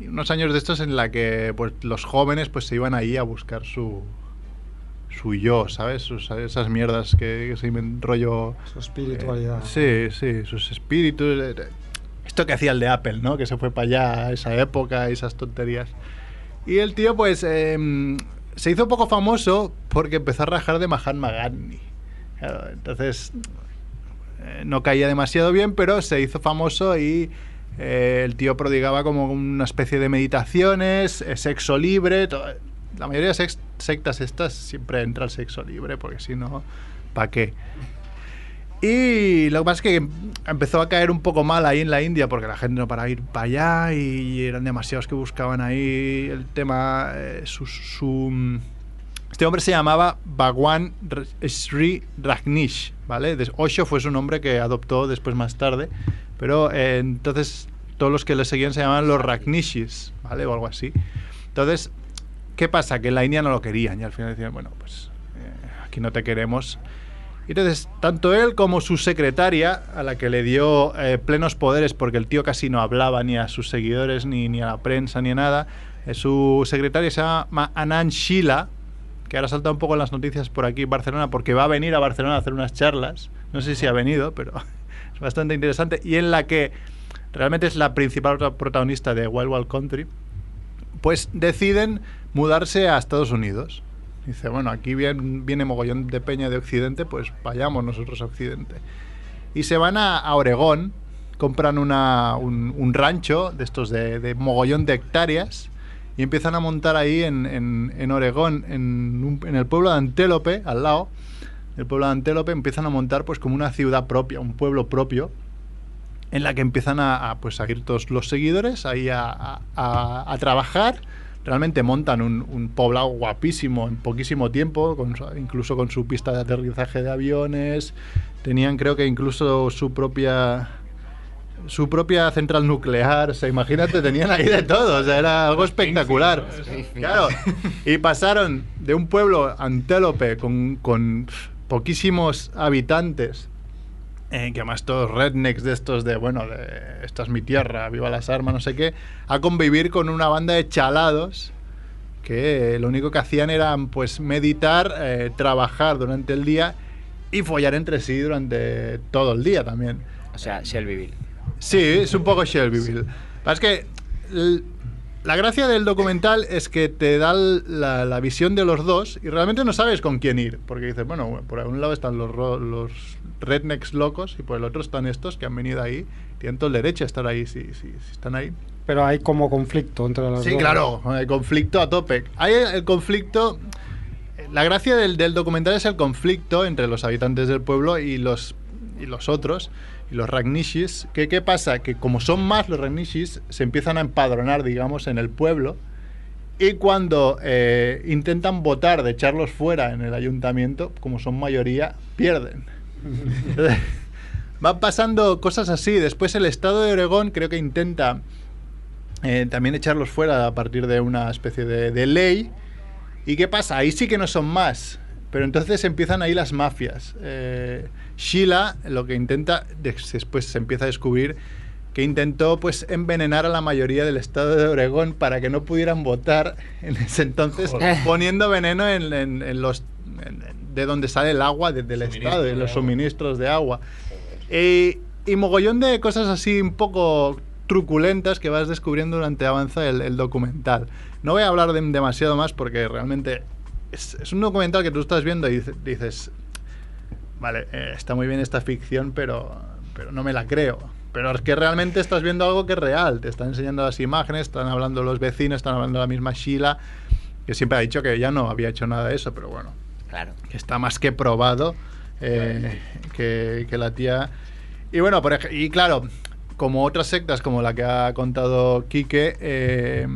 Y unos años de estos en la que pues, los jóvenes pues se iban ahí a buscar su, su yo, ¿sabes? Sus- esas mierdas que, que se rollo... Su espiritualidad. Sí, sí, sus espíritus. eh, Esto que hacía el de Apple, ¿no? Que se fue para allá a esa época, esas tonterías. Y el tío, pues, em, se hizo poco famoso porque empezó a rajar de Mahatma Gandhi. Entonces, eh, no caía demasiado bien, pero se hizo famoso y eh, el tío prodigaba como una especie de meditaciones, eh, sexo libre. to- La mayoría de sectas estas siempre entra el sexo libre, porque si no, ¿para qué? Y lo que pasa es que empezó a caer un poco mal ahí en la India porque la gente no para ir para allá y eran demasiados que buscaban ahí el tema. eh, su, su- este hombre se llamaba Bhagwan Sri Rajneesh, ¿vale? Osho fue su nombre que adoptó después más tarde, pero eh, entonces todos los que le seguían se llamaban los Rajneeshis, ¿vale? O algo así. Entonces, ¿qué pasa? Que en la India no lo querían y al final decían, bueno, pues eh, aquí no te queremos. Entonces, tanto él como su secretaria, a la que le dio eh, plenos poderes, porque el tío casi no hablaba ni a sus seguidores, ni, ni a la prensa, ni a nada, eh, su secretaria se llama Anand Sheila, que ahora salta un poco en las noticias por aquí Barcelona, porque va a venir a Barcelona a hacer unas charlas. No sé si ha venido, pero es bastante interesante. Y en la que realmente es la principal prota- protagonista de Wild Wild Country, pues deciden mudarse a Estados Unidos. Dice, bueno, aquí viene, mogollón de peña de Occidente, pues vayamos nosotros a Occidente. Y se van a, a Oregón, compran una- un, rancho de estos de, mogollón de hectáreas y empiezan a montar ahí en, en- en Oregón, en, un- en el pueblo de Antélope, al lado, el pueblo de Antélope, empiezan a montar pues como una ciudad propia, un pueblo propio, en la que empiezan a, pues, a ir todos los seguidores ahí a- a trabajar. Realmente montan un, un poblado guapísimo en poquísimo tiempo, con incluso con su pista de aterrizaje de aviones. Tenían, creo que incluso su propia su propia central nuclear. O sea, imagínate, tenían ahí de todo. O sea, era algo espectacular. Claro. Y pasaron de un pueblo antélope con, con poquísimos habitantes eh, que además todos rednecks de estos de, bueno, de esta es mi tierra, viva las armas, no sé qué, a convivir con una banda de chalados que eh, lo único que hacían era pues meditar, eh, trabajar durante el día y follar entre sí durante todo el día también. O sea, Shelbyville. Sí, es un poco Shelbyville. Es que la gracia del documental es que te da la, la visión de los dos y realmente no sabes con quién ir. Porque dices, bueno, por un lado están los, rednecks locos y por el otro están estos que han venido ahí. Tienen todo el derecho a estar ahí si, si, si están ahí. Pero hay como conflicto entre los Sí, dos. claro, el conflicto a tope. Hay el conflicto. La gracia del, del documental es el conflicto entre los habitantes del pueblo y los, y los otros, y los Ragnishis. ¿Qué, ¿Qué pasa? Que como son más los Ragnishis, se empiezan a empadronar, digamos, en el pueblo. Y cuando eh, intentan votar de echarlos fuera en el ayuntamiento, como son mayoría, pierden. Van pasando cosas así. Después el estado de Oregón creo que intenta eh, también echarlos fuera a partir de una especie de, de ley. ¿Y qué pasa? Ahí sí que no son más. Pero entonces empiezan ahí las mafias. Eh, Sheila lo que intenta, des- después se empieza a descubrir que intentó pues envenenar a la mayoría del estado de Oregón para que no pudieran votar en ese entonces, Joder. poniendo veneno en, en- en los en- de donde sale el agua de- del estado, de los suministros de agua. Y, y mogollón de cosas así un poco truculentas que vas descubriendo durante avanza el, el documental. No voy a hablar de demasiado más porque realmente es, es un documental que tú estás viendo y dice- dices, vale, eh, está muy bien esta ficción, pero, pero no me la creo. Pero es que realmente estás viendo algo que es real. Te están enseñando las imágenes, están hablando los vecinos, están hablando la misma Sheila, que siempre ha dicho que ya no había hecho nada de eso, pero bueno, Claro. que está más que probado eh, que, que la tía. Y bueno, por y claro, como otras sectas como la que ha contado Quique, eh,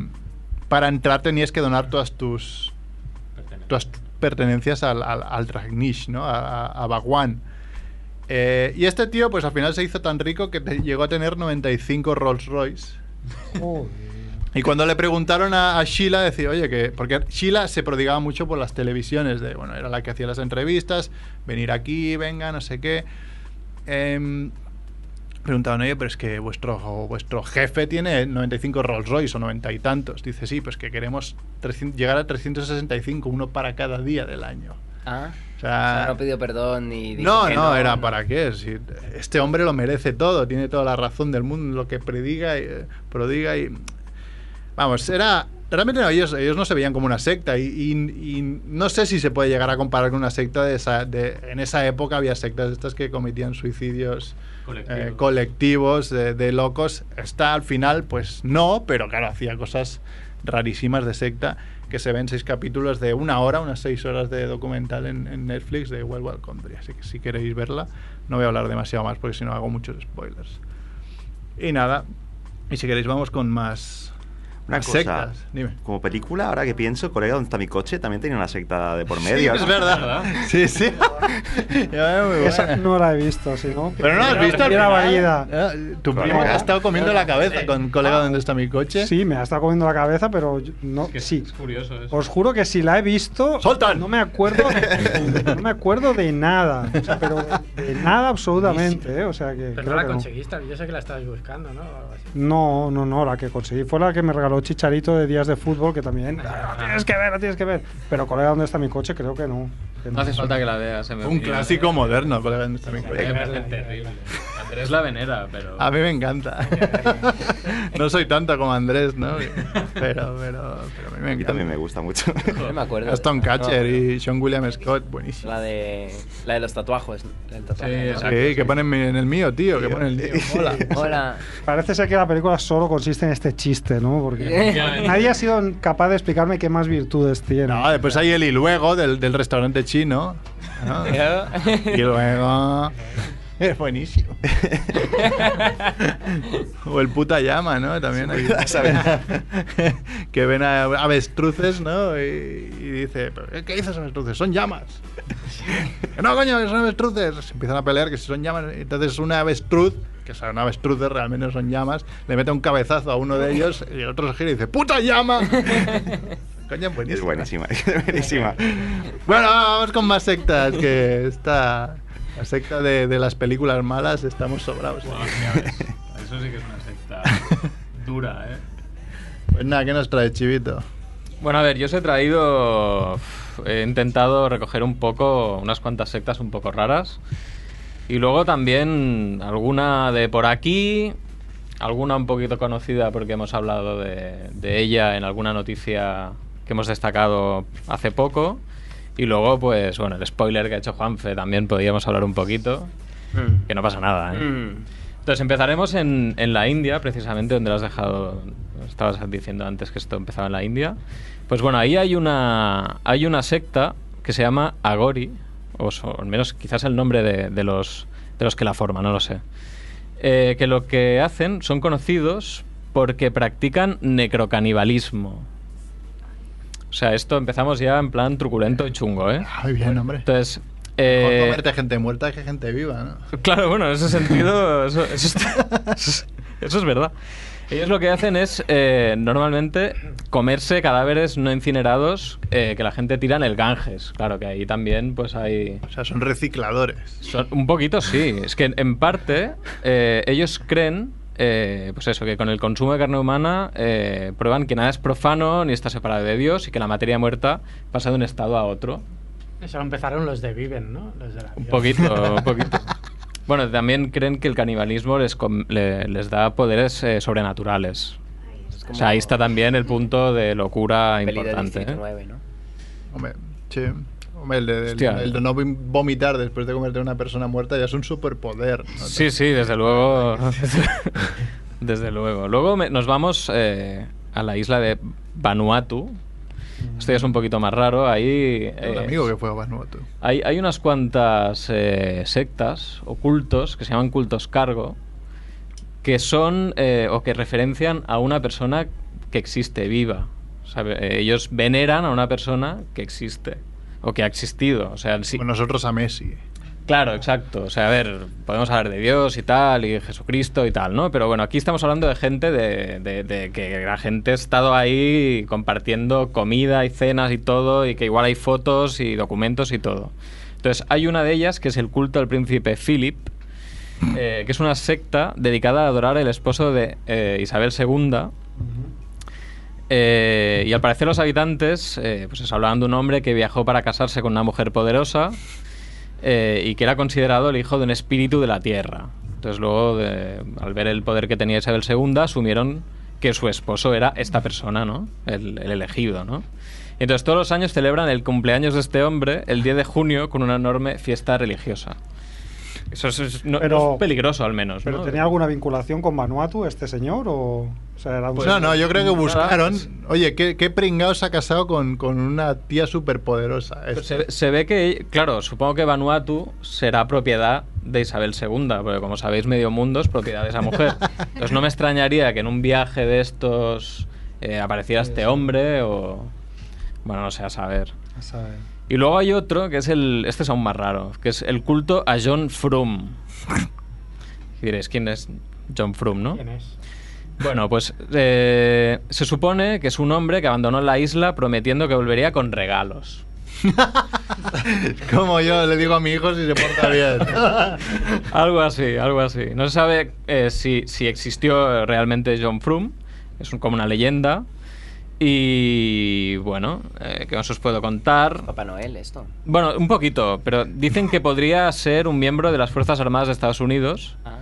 para entrar tenías que donar todas tus, todas pertenencias al, al, al Dragnish, ¿no? A, a- Bhagwan. Eh, y este tío, pues al final se hizo tan rico que te- llegó a tener 95 Rolls Royce. Y cuando le preguntaron a, a Sheila, decía, oye, que. Porque Sheila se prodigaba mucho por las televisiones, de, bueno, era la que hacía las entrevistas, venir aquí, venga, no sé qué. Em, preguntaban, oye, pero es que vuestro, vuestro jefe tiene 95 Rolls Royce o 90 y tantos. Dice, sí, pues que queremos 300 llegar a 365, uno para cada día del año. Ah, O sea, no pidió perdón ni dijo no, que no, era para qué. Si este hombre lo merece todo, tiene toda la razón del mundo, lo que prediga y eh, prodiga y. Vamos, era. Realmente no, ellos, ellos no se veían como una secta y, y- y no sé si se puede llegar a comparar con una secta de esa. De, en esa época había sectas estas que cometían suicidios Colectivos. eh, de, locos. Esta al final, pues no, pero claro, hacía cosas rarísimas de secta que se ven seis capítulos de una hora, unas seis horas de documental en, Netflix de Well Well Country. Así que si queréis verla, no voy a hablar demasiado más porque si no hago muchos spoilers. Y nada, y si queréis vamos con más, Una cosa, sectas. Dime. como película, ahora que pienso, colega, ¿dónde está mi coche? También tenía una secta de por medio. Sí, es verdad. Sí, sí. Esa no la he visto, si no. Pero no has visto al la final? variedad. Eh, Tu primo te ha estado comiendo la cabeza con colega dónde está mi coche. Sí, me ha estado comiendo la cabeza, pero yo- no. Que es- sí. Es curioso eso. Os juro que si la he visto, no me acuerdo, no me acuerdo de nada, o sea, pero de nada absolutamente, ¿eh? o sea que Pero creo no la que no. conseguiste, yo sé que la estabas buscando, ¿no? No, no, no, la que conseguí fue la que me regaló Chicharito de días de fútbol, que también "Ah, lo tienes que ver, lo tienes que ver. Pero colega, ¿dónde está mi coche? Creo que no. que No hace falta que la veas. en mi Un clásico moderno, colega dónde está mi Me coche. parece terrible. Andrés la venera, pero. A mí me encanta. no soy tanto como Andrés, ¿no? Pero, pero, pero a mí me A mí encanta. también me gusta mucho. No me acuerdo. Aston Catcher No. y Sean William Scott, buenísimo. La de, la de los tatuajes. El tatuaje, ¿no? Sí, que ponen en el mío, tío, que ponen el mío. Hola. Hola. Parece ser que la película solo consiste en este chiste, ¿no? Porque. Nadie ha sido capaz de explicarme qué más virtudes tiene. No, después hay el y luego del, del restaurante chino. ¿no? y luego. Es buenísimo. o el puta llama, ¿no? También hay. que ven a avestruces, ¿no? Y, y dice: "¿Pero ¿Qué dices avestruces? Son llamas. No, coño, que son avestruces. Se empiezan a pelear que si son llamas. Entonces una avestruz, que son avestruces, realmente no son llamas, le mete un cabezazo a uno de ellos y el otro se gira y dice: ¡Puta llama! Coño, es buenísima. Es buenísima, es buenísima. Bueno, vamos con más sectas, que esta... La secta de, de las películas malas estamos sobrados. Eso sí que es una secta dura, ¿eh? Pues nada, ¿qué nos trae Chivito? Bueno, a ver, yo os he traído. He intentado recoger un poco, unas cuantas sectas un poco raras. Y luego también alguna de por aquí, alguna un poquito conocida porque hemos hablado de, de ella en alguna noticia que hemos destacado hace poco. Y luego, pues, bueno, el spoiler que ha hecho Juanfe también podríamos hablar un poquito. Mm. Que no pasa nada, ¿eh? Mm. Entonces empezaremos en, en la India, precisamente donde lo has dejado. Estabas diciendo antes que esto empezaba en la India. Pues bueno, ahí hay una, hay una secta que se llama Agori, o, so- al menos quizás el nombre de, de los, de los que la forman, no lo sé. Eh, que lo que hacen son conocidos porque practican necrocanibalismo. O sea, esto empezamos ya en plan truculento y chungo, ¿eh? Muy bien, hombre. Entonces. Mejor eh, comerte gente muerta que gente viva, ¿no? Claro, bueno, en ese sentido, eso, eso está- eso es, eso es verdad. Ellos lo que hacen es, eh, normalmente, comerse cadáveres no incinerados eh, que la gente tira en el Ganges. Claro que ahí también, pues hay... O sea, son recicladores. Son- un poquito sí. Es que en parte eh, ellos creen, eh, pues eso, que con el consumo de carne humana eh, prueban que nada es profano ni está separado de Dios y que la materia muerta pasa de un estado a otro. Eso lo empezaron los de Viven, ¿no? Los de la Un poquito, un poquito. Bueno, también creen que el canibalismo les, com- le- les da poderes eh, sobrenaturales. O sea, ahí está también el punto de locura de importante. ¿eh? 9, ¿no? Hombre, sí. Hombre, el de, el- Hostia. el de no vom- vomitar después de comerte a una persona muerta ya es un superpoder. ¿no? Sí, sí, desde luego. desde luego. Luego me- nos vamos eh, a la isla de Vanuatu. Esto ya es un poquito más raro. Ahí. Tengo un eh, amigo que fue a Vanuatu. Hay, hay unas cuantas eh, sectas o cultos que se llaman cultos cargo que son eh, o que referencian a una persona que existe viva. O sea, eh, ellos veneran a una persona que existe. o que ha existido. O sea, nosotros a Messi. Claro, exacto. O sea, a ver, podemos hablar de Dios y tal, y Jesucristo y tal, ¿no? Pero bueno, aquí estamos hablando de gente de, de- de que la gente ha estado ahí compartiendo comida y cenas y todo, y que igual hay fotos y documentos y todo. Entonces, hay una de ellas que es el culto al príncipe Philip, eh, que es una secta dedicada a adorar el esposo de eh, Isabel II. Eh, y al parecer los habitantes eh, pues eso, hablaban de un hombre que viajó para casarse con una mujer poderosa eh, y que era considerado el hijo de un espíritu de la tierra. Entonces luego, de- al ver el poder que tenía Isabel II, asumieron que su esposo era esta persona, ¿no? El, el elegido, ¿no? Entonces todos los años celebran el cumpleaños de este hombre el 10 de junio con una enorme fiesta religiosa. Eso es, es- no- Pero- no es peligroso al menos, ¿Pero ¿no? tenía alguna vinculación con Vanuatu este señor o, o sea, era un- Pues no, no, yo creo que buscaron. pues- Oye, ¿qué, qué pringao se ha casado con, con una tía superpoderosa? Pues se, se ve que, claro, supongo que Vanuatu será propiedad de Isabel II, porque como sabéis, medio mundo es propiedad de esa mujer. Entonces no me extrañaría que en un viaje de estos eh, apareciera este hombre o... Bueno, no sé, a saber. A saber. Y luego hay otro, que es el... Este es aún más raro, que es el culto a John Frum. Y diréis, ¿quién es John Frum, no? ¿Quién es? Bueno, pues eh, se supone que es un hombre que abandonó la isla prometiendo que volvería con regalos. Como yo le digo a mi hijo si se porta bien. algo así, algo así. No se sabe eh, si, si existió realmente John Frum, es un- como una leyenda. Y bueno, eh, ¿qué más os puedo contar? Papá Noel, esto. Bueno, un poquito, pero dicen que podría ser un miembro de las Fuerzas Armadas de Estados Unidos. Ah.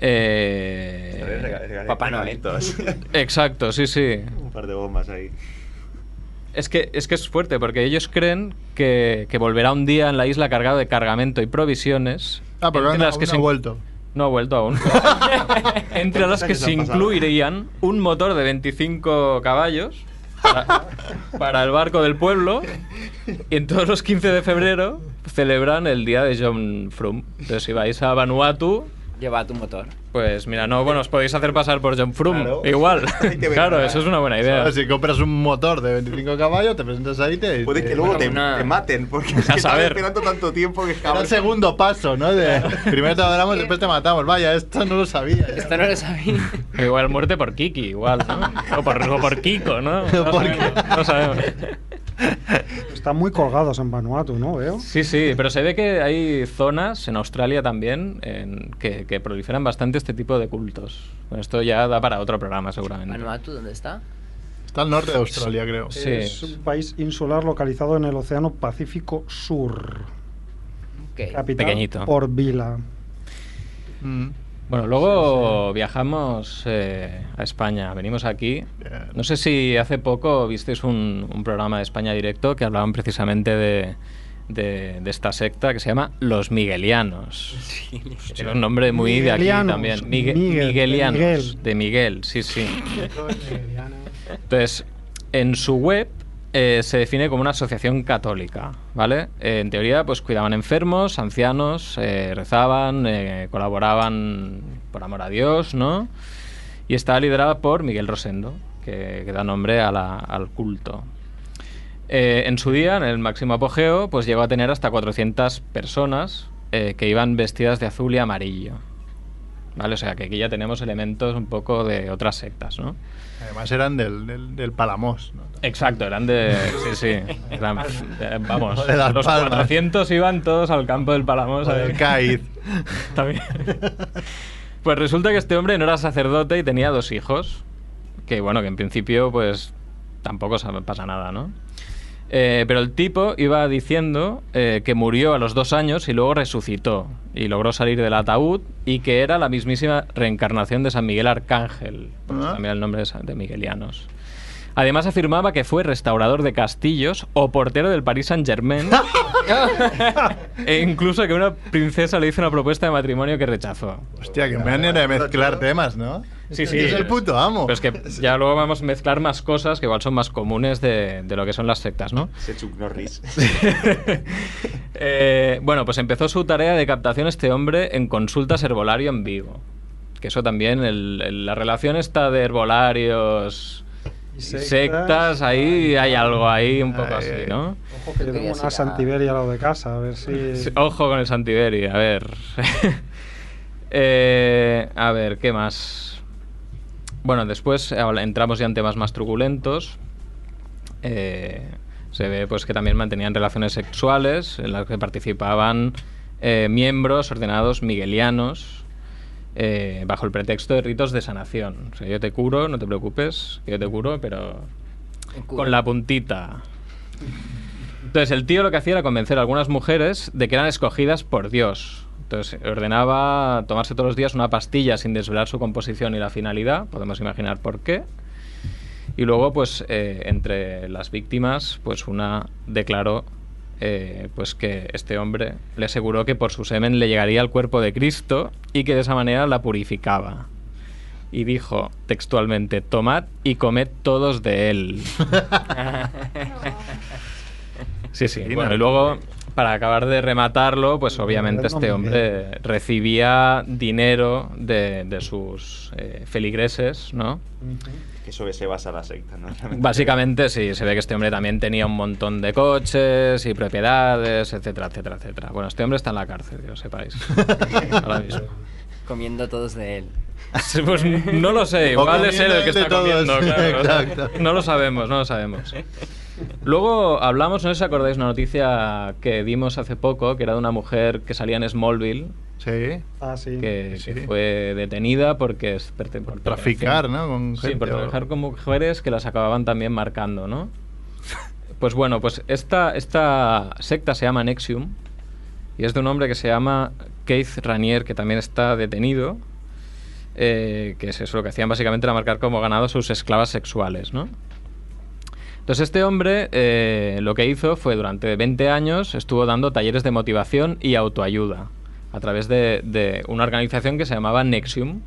Eh, Papá Noel. Exacto, sí, sí. Un par de bombas ahí. Es que, es que es fuerte, porque ellos creen que, que volverá un día en la isla cargado de cargamento y provisiones. Ah, pero entre aún- las que aún se no vuelto. No ha vuelto aún. entre las que se incluirían un motor de 25 caballos para, para el barco del pueblo. Y en todos los 15 de febrero celebran el día de John Frum. Entonces, si vais a Vanuatu, Lleva tu motor. pues mira, no, bueno, os podéis hacer pasar por John Frum. Claro. Igual. Claro, eso es una buena idea. Si compras un motor de 25 caballos, te presentas ahí te. Puede que luego te, te maten, porque es que están saber. esperando tanto tiempo que Era el segundo paso, ¿no? De, primero te adoramos, después te matamos. Vaya, esto no lo sabía. Esto no lo sabía. Igual muerte por Kiki, igual, ¿no? O por, o por Kiko, ¿no? No ¿Por sabemos, no sabemos. Están muy colgados en Vanuatu, ¿no? Veo. Sí, sí, pero se ve que hay zonas en Australia también en que, que proliferan bastante este tipo de cultos. Bueno, esto ya da para otro programa seguramente. Vanuatu, ¿dónde está? Está al norte de Australia, creo. Sí. Es un país insular localizado en el Océano Pacífico Sur. Capital Pequeñito. Por Vila. Mm. Bueno, luego viajamos eh, a España, venimos aquí. No sé si hace poco visteis un, un programa de España Directo que hablaban precisamente de, de- de esta secta que se llama Los Miguelianos. Tiene un nombre muy de aquí Miguelianos. también. Migue- Miguel, de Miguelianos. Miguel. De Miguel, sí, sí. Entonces, en su web eh, se define como una asociación católica, ¿vale? Eh, en teoría, pues cuidaban enfermos, ancianos, eh, rezaban, colaboraban por amor a Dios, ¿no? Y está liderada por Miguel Rosendo, que, da nombre al culto. En su día, en el máximo apogeo, pues llegó a tener hasta 400 personas que iban vestidas de azul y amarillo. ¿Vale? O sea, que aquí ya tenemos elementos un poco de otras sectas, ¿no? Además eran del, del, del Palamos. ¿no? Exacto, eran de. Sí, sí. eran- eh, vamos, De los Palmas. 400 iban todos al campo del Palamos. O a del. Cáiz. También. Pues resulta que este hombre no era sacerdote y tenía dos hijos. Que bueno, que en principio, pues tampoco sa- pasa nada, ¿no? Eh, pero el tipo iba diciendo eh, que murió a los dos años y luego resucitó y logró salir del ataúd y que era la mismísima reencarnación de San Miguel Arcángel, por eso Ah. también el nombre de Miguelianos. Además afirmaba que fue restaurador de castillos o portero del Paris Saint Germain e incluso que una princesa le hizo una propuesta de matrimonio que rechazó. Hostia, qué manera de mezclar temas, ¿no? Sí, sí. Es el puto amo. Pero es que ya luego vamos a mezclar más cosas que igual son más comunes de, de lo que son las sectas, ¿no? Chuck Norris. Eh, bueno, pues empezó su tarea de captación este hombre en consultas herbolario en vivo. Que eso también, el- el- la relación esta de herbolarios sectas. sectas, ahí hay algo ahí un poco Ay, así. ¿no? Ojo que yo tengo una Santiberia al lado de casa, a ver si... Ojo con el Santiberi, a ver. Eh, a ver, ¿qué más? Bueno, después entramos ya en temas más truculentos. Eh, se ve pues que también mantenían relaciones sexuales en las que participaban eh, miembros ordenados miguelianos eh, bajo el pretexto de ritos de sanación. O sea, yo te curo, no te preocupes, yo te curo, pero con la puntita. Entonces el tío lo que hacía era convencer a algunas mujeres de que eran escogidas por Dios. Entonces ordenaba tomarse todos los días una pastilla sin desvelar su composición y la finalidad, podemos imaginar por qué. Y luego, pues, eh, entre las víctimas, pues una declaró eh, pues que este hombre le aseguró que por su semen le llegaría al cuerpo de Cristo y que de esa manera la purificaba. Y dijo textualmente, tomad y comed todos de él. Sí, sí. Sí, Bueno, no, y luego, para acabar de rematarlo, pues obviamente este hombre recibía dinero de, de sus eh, feligreses, ¿no? Que se basa la secta, ¿no? Básicamente sí, se ve que este hombre también tenía un montón de coches y propiedades, etcétera, etcétera, etcétera. Bueno, este hombre está en la cárcel, que lo sepáis. Ahora mismo. Comiendo todos de él. Pues no lo sé, igual es él el que está comiendo, claro. No lo sabemos, no lo sabemos. Luego hablamos, no sé si acordáis, una noticia que dimos hace poco, que era de una mujer que salía en Smallville, Sí. Ah, sí. que, Sí. que fue detenida porque es por Traficar, ¿no? Con Sí, por o- trabajar con mujeres que las acababan también marcando, ¿no? Pues bueno, pues esta, esta secta se llama Nexium y es de un hombre que se llama Keith Ranier, que también está detenido, eh, que es eso, lo que hacían básicamente era marcar como ganado a sus esclavas sexuales, ¿no? Entonces este hombre eh, lo que hizo fue durante 20 años estuvo dando talleres de motivación y autoayuda a través de, de una organización que se llamaba Nexium.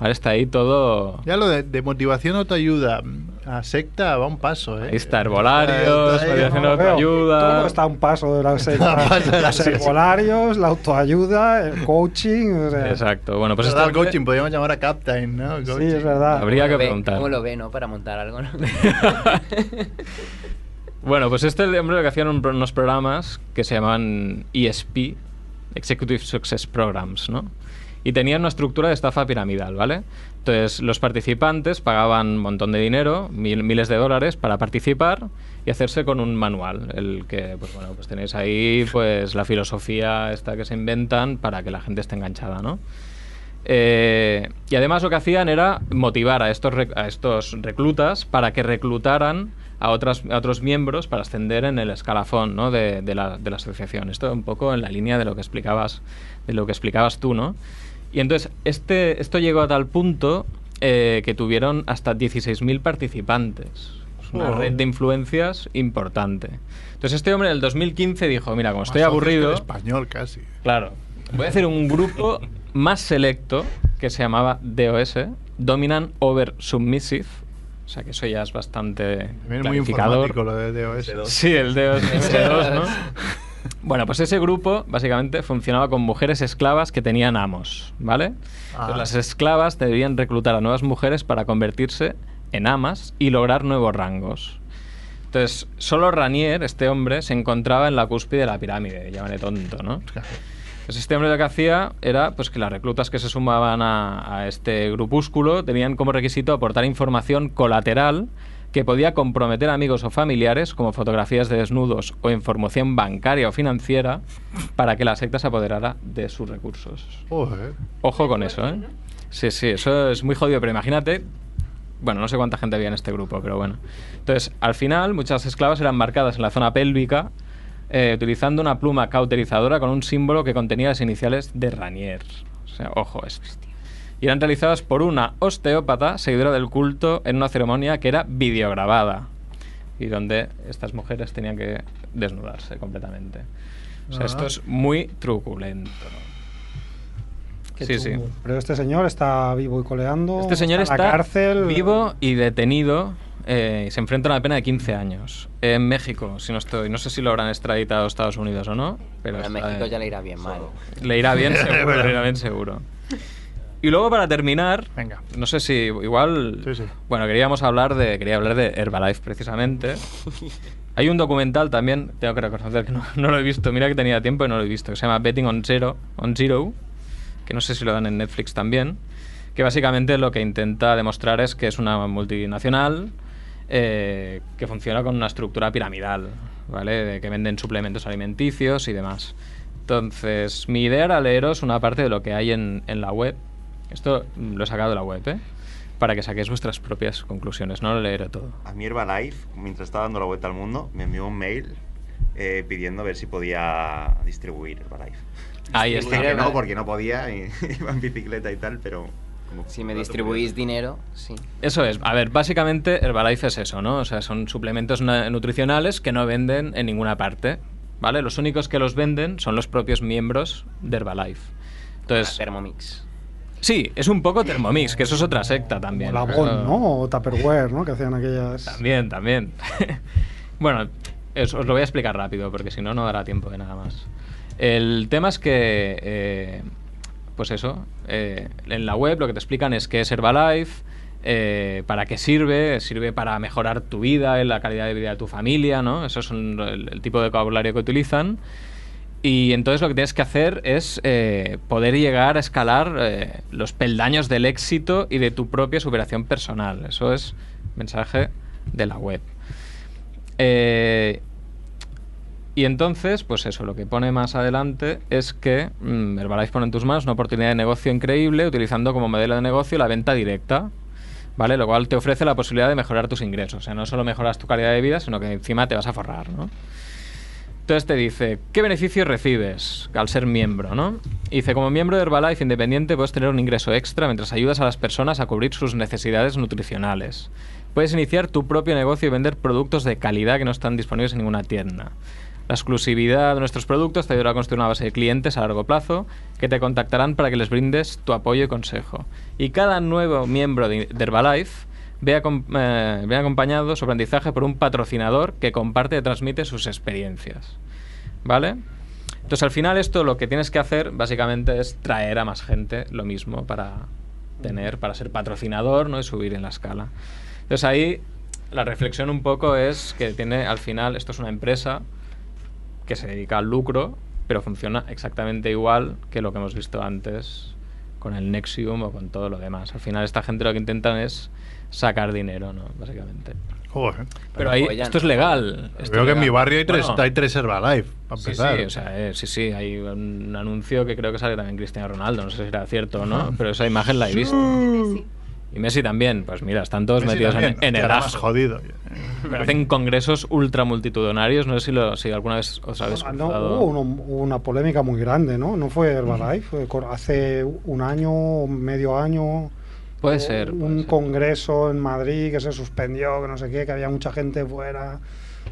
Ahora está ahí todo... Ya lo de, de motivación autoayuda a secta va un paso, ¿eh? Ahí está herbolarios, Está ahí. motivación No lo veo. autoayuda. Todo está a un paso de la secta. Los herbolarios, la autoayuda, el coaching. o sea, Exacto, bueno, pues este el coaching, podríamos llamar a Captain, ¿no? Sí, es verdad. Habría que preguntar. ¿Cómo lo ve, no? Para montar algo, ¿no? Bueno, pues este hombre lo que hacían un- unos programas que se llamaban ESP, Executive Success Programs, ¿no? Y tenían una estructura de estafa piramidal, ¿vale? Entonces, los participantes pagaban un montón de dinero, mil- miles de dólares, para participar y hacerse con un manual. El que, pues bueno, pues tenéis ahí pues la filosofía esta que se inventan para que la gente esté enganchada, ¿no? Eh, y además lo que hacían era motivar a estos, a estos reclutas para que reclutaran a, otras, a otros miembros para ascender en el escalafón ¿no? de, de la, de la asociación. Esto un poco en la línea de lo que explicabas, de lo que explicabas tú, ¿no? Y entonces este, esto llegó a tal punto eh, que tuvieron hasta 16.000 participantes. Es una Oh. red de influencias importante. Entonces este hombre en el 2015 dijo, mira, como Más estoy aburrido... español casi. Claro. Voy a hacer un grupo más selecto que se llamaba DOS, Dominant Over Submissive. O sea que eso ya es bastante También es muy lo de DOS. Sí, el DOS, MS2, ¿no? Bueno, pues ese grupo básicamente funcionaba con mujeres esclavas que tenían amos, ¿vale? Entonces, Ah. las esclavas debían reclutar a nuevas mujeres para convertirse en amas y lograr nuevos rangos. Entonces, solo Ranier, este hombre, se encontraba en la cúspide de la pirámide, llámale tonto, ¿no? Pues este hombre lo que hacía era pues, que las reclutas que se sumaban a, a este grupúsculo tenían como requisito aportar información colateral que podía comprometer a amigos o familiares, como fotografías de desnudos o información bancaria o financiera, para que la secta se apoderara de sus recursos. Ojo con eso, ¿eh? Sí, sí, eso es muy jodido, pero imagínate. Bueno, no sé cuánta gente había en este grupo, pero bueno. Entonces, al final, muchas esclavas eran marcadas en la zona pélvica eh, utilizando una pluma cauterizadora con un símbolo que contenía las iniciales de Ranier. O sea, ojo esto. Y eran realizadas por una osteópata seguidora del culto en una ceremonia que era videograbada y donde estas mujeres tenían que desnudarse completamente. O sea, Ah. esto es muy truculento. Qué Sí, sí. Pero este señor está vivo y coleando. Este señor está está, en la cárcel. vivo y detenido eh, se enfrenta a una pena de 15 años. En México, si no estoy. No sé si lo habrán extraditado a Estados Unidos o no. Pero está, México ya le irá bien mal. Le irá bien seguro, le irá bien seguro. Y luego para terminar, Venga. no sé si igual, Sí, sí. bueno, queríamos hablar de, quería hablar de Herbalife precisamente. Hay un documental también, tengo que reconocer que no, no lo he visto, mira que tenía tiempo y no lo he visto, que se llama Betting on Zero, on Zero, que no sé si lo dan en Netflix también, que básicamente lo que intenta demostrar es que es una multinacional eh, que funciona con una estructura piramidal, ¿vale? De que venden suplementos alimenticios y demás. Entonces, mi idea era leeros una parte de lo que hay en, en la web. Esto lo he sacado de la web, ¿eh? Para que saquéis vuestras propias conclusiones, no lo leeré todo. A mí Herbalife, mientras estaba dando la vuelta al mundo, me envió un mail eh, pidiendo a ver si podía distribuir Herbalife. Ahí está. que no, porque no podía, iba en bicicleta y tal, pero... como Si me distribuís dinero, sí. Eso es. A ver, básicamente Herbalife es eso, ¿no? O sea, son suplementos na- nutricionales que no venden en ninguna parte, ¿vale? Los únicos que los venden son los propios miembros de Herbalife. Entonces, Thermomix. sí, es un poco Thermomix, que eso es otra secta también. Eso- Labón, ¿no? O Tupperware, ¿no? Que hacían aquellas... También, también. bueno, os lo voy a explicar rápido, porque si no, no dará tiempo de nada más. El tema es que, eh, pues eso, eh, en la web lo que te explican es qué es Herbalife, eh, para qué sirve, sirve para mejorar tu vida, la calidad de vida de tu familia, ¿no? Eso es el, tipo de vocabulario que utilizan. Y entonces lo que tienes que hacer es eh, poder llegar a escalar los peldaños del éxito y de tu propia superación personal. Eso es mensaje de la web. Eh, y entonces, pues eso, lo que pone más adelante es que mm, Herbalife pone en tus manos una oportunidad de negocio increíble utilizando como modelo de negocio la venta directa, ¿vale? Lo cual te ofrece la posibilidad de mejorar tus ingresos. O sea, no solo mejoras tu calidad de vida, sino que encima te vas a forrar, ¿no? Entonces te dice, ¿qué beneficios recibes al ser miembro, no? Dice, como miembro de Herbalife Independiente puedes tener un ingreso extra mientras ayudas a las personas a cubrir sus necesidades nutricionales. Puedes iniciar tu propio negocio y vender productos de calidad que no están disponibles en ninguna tienda. La exclusividad de nuestros productos te ayudará a construir una base de clientes a largo plazo que te contactarán para que les brindes tu apoyo y consejo. Y cada nuevo miembro de, Herbalife ve, acom- eh, acompañado su aprendizaje por un patrocinador que comparte y transmite sus experiencias. ¿Vale? Entonces al final esto lo que tienes que hacer básicamente es traer a más gente lo mismo para tener, para ser patrocinador ¿no? y subir en la escala. Entonces ahí la reflexión un poco es que tiene al final, esto es una empresa que se dedica al lucro, pero funciona exactamente igual que lo que hemos visto antes con el Nexium o con todo lo demás. Al final esta gente lo que intentan es sacar dinero, ¿no? Básicamente. Joder. Pero ahí, esto es legal. esto es que en mi barrio hay tres, Bueno, hay tres Herbalife, para Sí, empezar. sí, o sea, eh, sí, sí, hay un anuncio que creo que sale también Cristiano Ronaldo, no sé si era cierto o no, pero esa imagen la he visto. Y Messi también, pues mira, están todos Messi metidos en, también, en que el ajo. jodido. Hacen congresos ultramultitudinarios, no sé si, lo, si alguna vez os habéis Ah, no, hubo uno- una polémica muy grande, ¿no? No fue Herbalife, fue cor- hace un año, medio año. Puede ser, Un congreso en Madrid que se suspendió, que no sé qué, que había mucha gente fuera.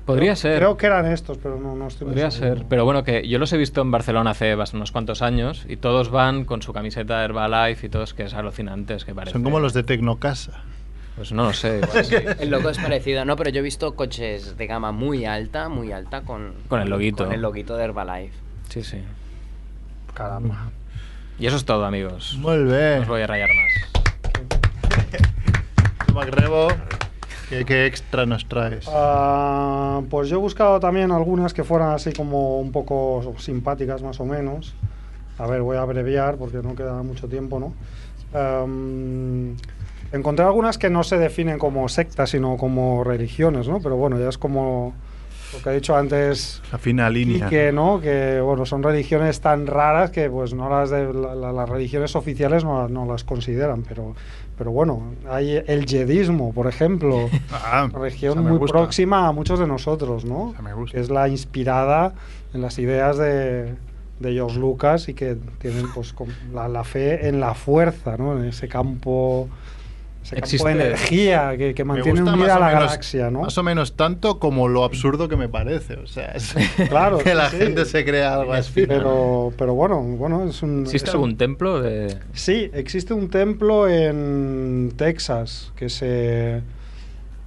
Podría Creo- ser. Creo que eran estos, pero no, no estoy muy Podría ser, pero bueno, que yo los he visto en Barcelona hace unos cuantos años y todos van con su camiseta de Herbalife y todos que es alucinante, es que parece. Son como los de Tecnocasa. Pues no lo sé. igual sí. El logo es parecido, no, pero yo he visto coches de gama muy alta, muy alta con, Con el loguito. Con el loguito de Herbalife. Sí, sí. Caramba. Y eso es todo, amigos. Muy bien. No os voy a rayar más. Macrebo, ¿qué, qué extra nos traes? Ah, pues yo he buscado también algunas que fueran así como un poco simpáticas más o menos. A ver, voy a abreviar porque no queda mucho tiempo, ¿no? Am, encontré algunas que no se definen como sectas, sino como religiones, ¿no? Pero bueno, ya es como lo que he dicho antes La fina línea. que no, que bueno, son religiones tan raras que pues no las de la- la- las religiones oficiales no, no las consideran, pero pero bueno, hay el yedismo, por ejemplo, Ah, región muy gusta. próxima a muchos de nosotros, ¿no? Me gusta. Que es la inspirada en las ideas de de George Lucas y que tienen pues la, la fe en la fuerza, ¿no? En ese campo ese campo Existe- de energía que, que mantiene unida más o la menos- galaxia, ¿no? Más o menos tanto como lo absurdo que me parece. O sea, es Claro, que sí, la sí. gente se crea algo así. Pero, pero bueno, bueno, es un. ¿Existe es un- algún templo de...? Sí, existe un templo en Texas que se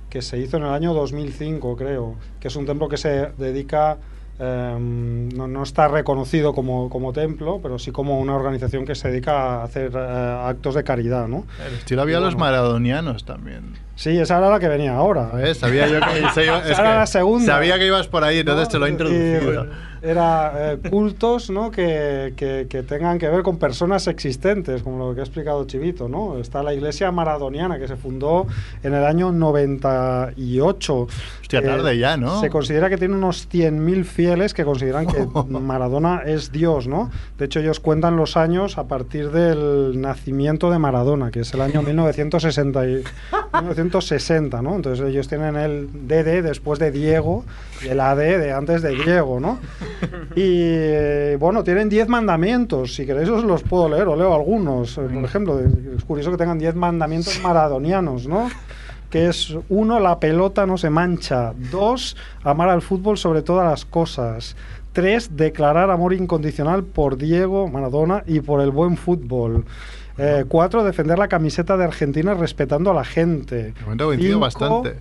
que se hizo en el año 2005, creo, que es un templo que se dedica eh, no, no está reconocido como, como templo, pero sí como una organización que se dedica a hacer eh, actos de caridad, ¿no? El estilo había los maradonianos también. Sí, esa era la que venía ahora. ¿Ves? Sabía yo que, se iba- es Esa era que la segunda. Sabía que ibas por ahí, entonces ¿no? te lo he introducido. Y, Era eh, cultos ¿no? que, que- que tengan que ver con personas existentes, como lo que ha explicado Chivito. ¿no? Está la iglesia maradoniana que se fundó en el año 98. Hostia, Eh, tarde ya, ¿no? Se considera que tiene unos 100.000 fieles que consideran que Maradona es Dios. ¿no? De hecho, ellos cuentan los años a partir del nacimiento de Maradona, que es el año 1960. y- 1960, ¿no? Entonces ellos tienen el DD después de Diego y el AD de antes de Diego, ¿no? Y eh, bueno, tienen 10 mandamientos, si queréis os los puedo leer, o leo algunos. Eh, Por ejemplo, es curioso que tengan 10 mandamientos maradonianos, ¿no? Que es uno, la pelota no se mancha. Dos, amar al fútbol sobre todas las cosas. Tres, declarar amor incondicional por Diego Maradona y por el buen fútbol. Eh, cuatro, defender la camiseta de Argentina respetando a la gente. De momento coincido Cinco, bastante.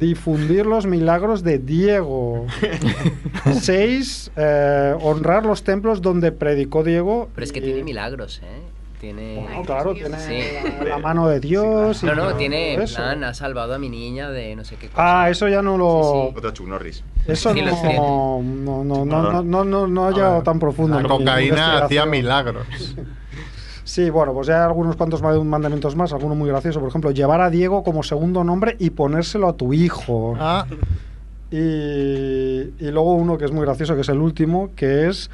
Difundir los milagros de Diego. Seis, eh, honrar los templos donde predicó Diego. Pero es que y- tiene milagros, ¿eh? Tiene... Bueno, claro, tiene Sí. la, la mano de Dios. y No, no, todo tiene, eso. plan, ha salvado a mi niña de no sé qué cosa. Ah, eso ya no lo. Chuck Norris. Eso Sí, no, no, no, no, no, no, no, no ha llegado tan profundo. La cocaína hacía milagros. Sí, bueno, pues ya hay algunos cuantos ma- mandamientos más, alguno muy gracioso. Por ejemplo, llevar a Diego como segundo nombre y ponérselo a tu hijo. Ah, Y, y luego uno que es muy gracioso, que es el último, que es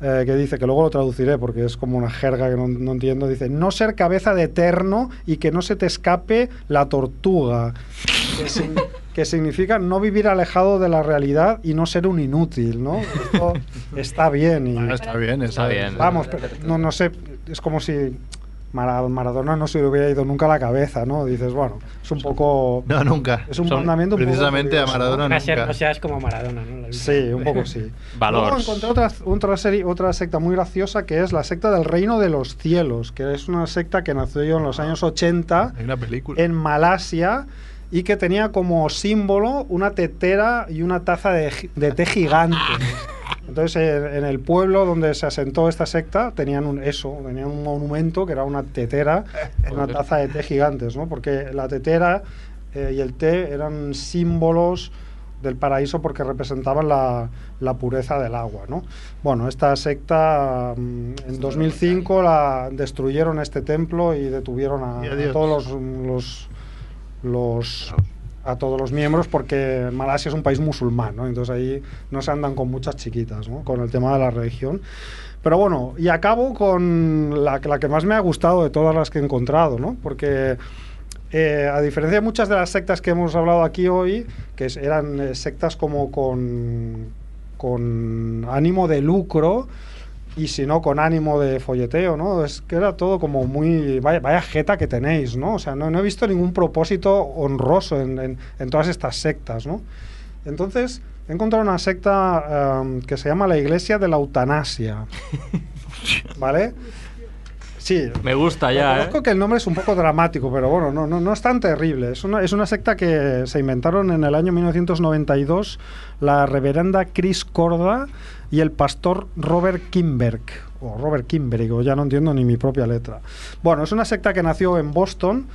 eh, que dice, que luego lo traduciré porque es como una jerga que no, no entiendo, dice, no ser cabeza de eterno y que no se te escape la tortuga, que, sin- que significa no vivir alejado de la realidad y no ser un inútil, ¿no? Esto está bien. Y, Ah, está bien, Está bien. Vamos, pero no, no sé, es como si Maradona no se le hubiera ido nunca a la cabeza, ¿no? Dices, bueno, es un poco... no, nunca. Es un Son- mandamiento un poco Precisamente a ¿no? Maradona Casi nunca. no seas como Maradona, ¿no? Sí, un poco sí. Valors. Luego encontré otra, otra, serie, otra secta muy graciosa que es la secta del Reino de los Cielos, que es una secta que nació en los años 80 Hay una película. en Malasia y que tenía como símbolo una tetera y una taza de, de té gigante. Entonces, en, en el pueblo donde se asentó esta secta, tenían un, eso, tenían un monumento que era una tetera una taza de té gigantes, ¿no? Porque la tetera eh, y el té eran símbolos del paraíso porque representaban la, la pureza del agua, ¿no? Bueno, esta secta mm, en 2005 la destruyeron este templo y detuvieron a, todos los, los, los- a todos los miembros porque Malasia es un país musulmán, ¿no? Entonces ahí no se andan con muchas chiquitas, ¿no? Con el tema de la religión. Pero bueno, y acabo con la, la que más me ha gustado de todas las que he encontrado, ¿no? Porque eh, a diferencia de muchas de las sectas que hemos hablado aquí hoy, que eran eh, sectas como con, con ánimo de lucro, y si no con ánimo de folleteo, ¿no? Es que era todo como muy... Vaya, vaya jeta que tenéis, ¿no? O sea, no, no he visto ningún propósito honroso en, en- en todas estas sectas, ¿no? Entonces, he encontrado una secta em, que se llama la Iglesia de la Eutanasia, ¿vale? Sí, Me gusta ya, ¿eh? Reconozco que el nombre es un poco dramático, pero bueno, no, no, no es tan terrible. Es una, es una secta que se inventaron en el año 1992 la reverenda Chris Corda y el pastor Robert Kimberg, o Robert Kimberg, o ya no entiendo ni mi propia letra. Bueno, es una secta que nació en Boston,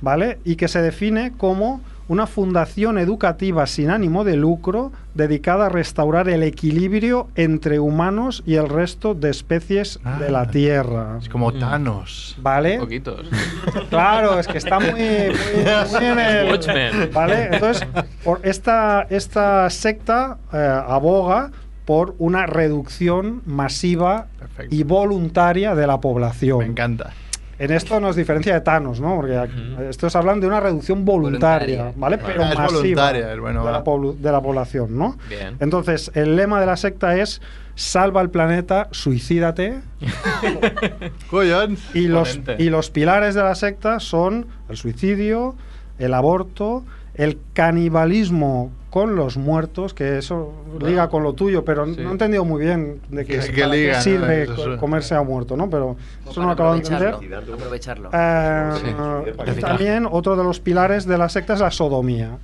¿vale? Y que se define como una fundación educativa sin ánimo de lucro dedicada a restaurar el equilibrio entre humanos y el resto de especies de la Tierra. Es como Thanos. ¿Vale? Poquitos. Claro, es que está muy, muy, muy en el... Watchmen. ¿Vale? Entonces, por esta, esta secta eh, aboga por una reducción masiva Perfecto. y voluntaria de la población. Me encanta. En esto nos diferencia de Thanos, ¿no? Porque aquí- estos hablan de una reducción voluntaria, Voluntaria. ¿vale? Pero Ah, es masiva bueno, de, la de población, ¿no? Bien. Entonces, el lema de la secta es salva el planeta, suicídate. Y los, y los pilares de la secta son el suicidio, el aborto, el canibalismo con los muertos, que eso liga con lo tuyo, pero Sí. no he entendido muy bien de qué, Que- sirve comerse a muerto, ¿no? Pero eso no lo acabo de entender. aprovecharlo. Eh, Sí. y también otro de los pilares de la secta es la sodomía.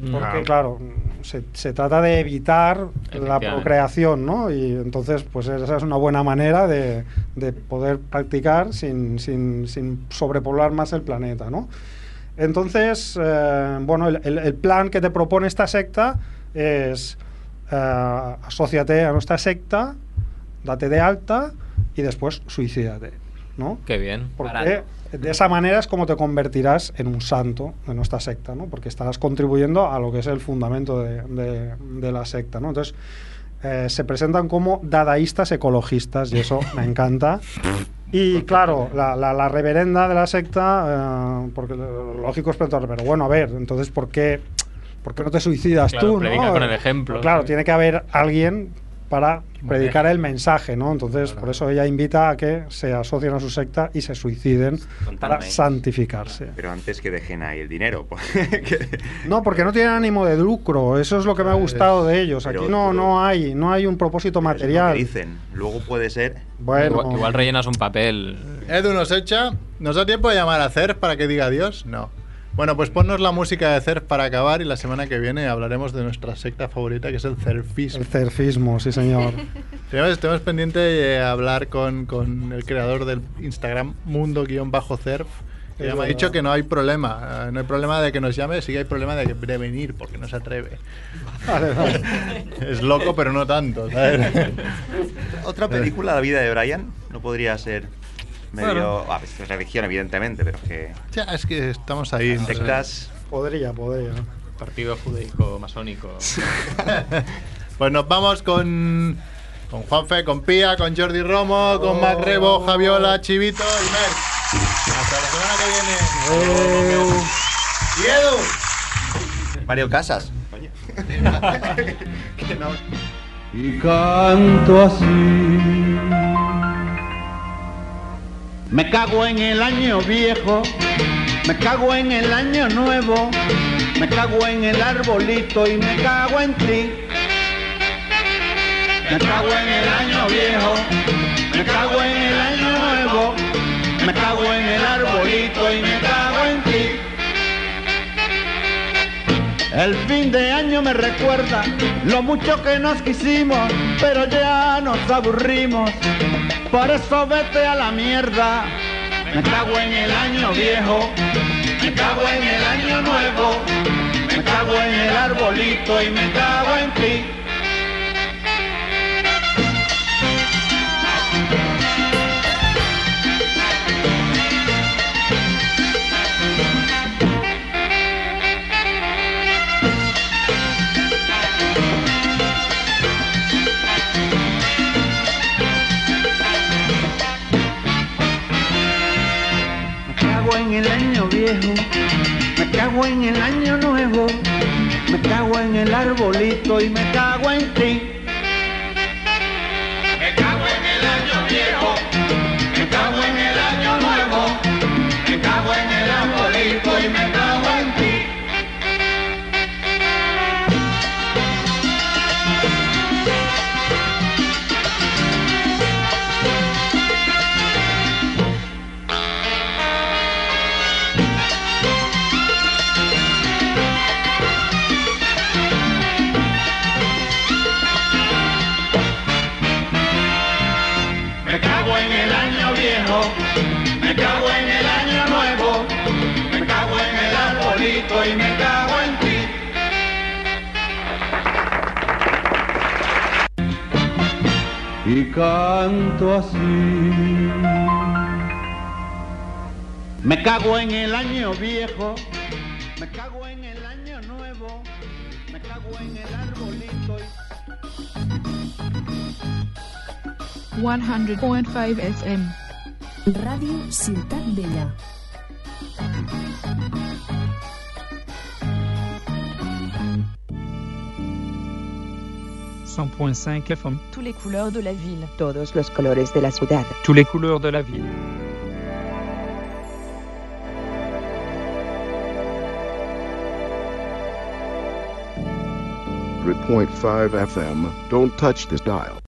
Porque, Ah. claro, se, se trata de evitar la procreación, ¿no? Y entonces, pues esa es una buena manera de, de poder practicar sin, sin, sin sobrepoblar más el planeta, ¿no? Entonces, eh, bueno, el, el- el plan que te propone esta secta es eh, asóciate a nuestra secta, date de alta y después suicídate, ¿no? Qué bien. Porque de esa manera es como te convertirás en un santo de nuestra secta, ¿no? Porque estarás contribuyendo a lo que es el fundamento de, de- de la secta, ¿no? Entonces, eh, se presentan como dadaístas ecologistas y eso me encanta. Y claro, la, la- la reverenda de la secta, eh, porque lo lógico es preguntar, pero bueno, a ver, entonces, ¿por qué, por qué no te suicidas Claro, tú? predica ¿no? con el ejemplo, Pues claro, sí. tiene que haber alguien para predicar el mensaje, ¿no? Entonces, por eso ella invita a que se asocien a su secta y se suiciden para santificarse. Pero antes que dejen ahí el dinero. pues, No, porque no tienen ánimo de lucro, eso es lo que me ha gustado de ellos. Aquí Pero no, no hay, no hay un propósito es lo que material. dicen. Luego puede ser. Bueno, Igual, igual rellenas un papel. Edu nos echa. ¿Nos da tiempo de llamar a Cerf para que diga adiós? No. Bueno, pues ponnos la música de Cerf para acabar y la semana que viene hablaremos de nuestra secta favorita que es el Cerfismo. el cerfismo, sí señor. Tenemos, tenemos pendiente de hablar con, con el creador del Instagram mundo-cerf. Que ya me ha dicho que no hay problema. eh, No hay problema de que nos llame, sí que hay problema de, que, de venir, porque no se atreve. Vale, vale. Es loco, pero no tanto. ¿sabes? Otra película, La vida de Brian, no podría ser medio. Bueno. Ah, es religión, evidentemente, pero es que. Ya, es que estamos ahí. entonces- Sectas. Podría, podría. Partido judaico masónico. Pues nos vamos con, con Juanfe, con Pía, con Jordi Romo, con Mac Rebo, Javiola, Chivito y Mer. Hasta la semana que viene. Y Edu. Mario Casas. Coño. Que no. y canto así. Me cago en el año viejo, me cago en el año nuevo, me cago en el arbolito y me cago en ti. Me cago en el año viejo, me cago en el año nuevo, me cago en el arbolito y me cago en ti. El fin de año me recuerda lo mucho que nos quisimos, pero ya nos aburrimos. Por eso vete a la mierda. Me cago en el año viejo, me cago en el año nuevo, me cago en el arbolito y me cago en ti. Arbolito y me cago en ti. Canto así. Me cago en el año viejo, me cago en el año nuevo, me cago en el arbolito. y- 100.5 FM. Ràdio Ciutat Vella. FM. Tous les couleurs de la ville. Todos los colores de la ciudad. Tous les couleurs de la ville. Point five FM. Don't touch this dial.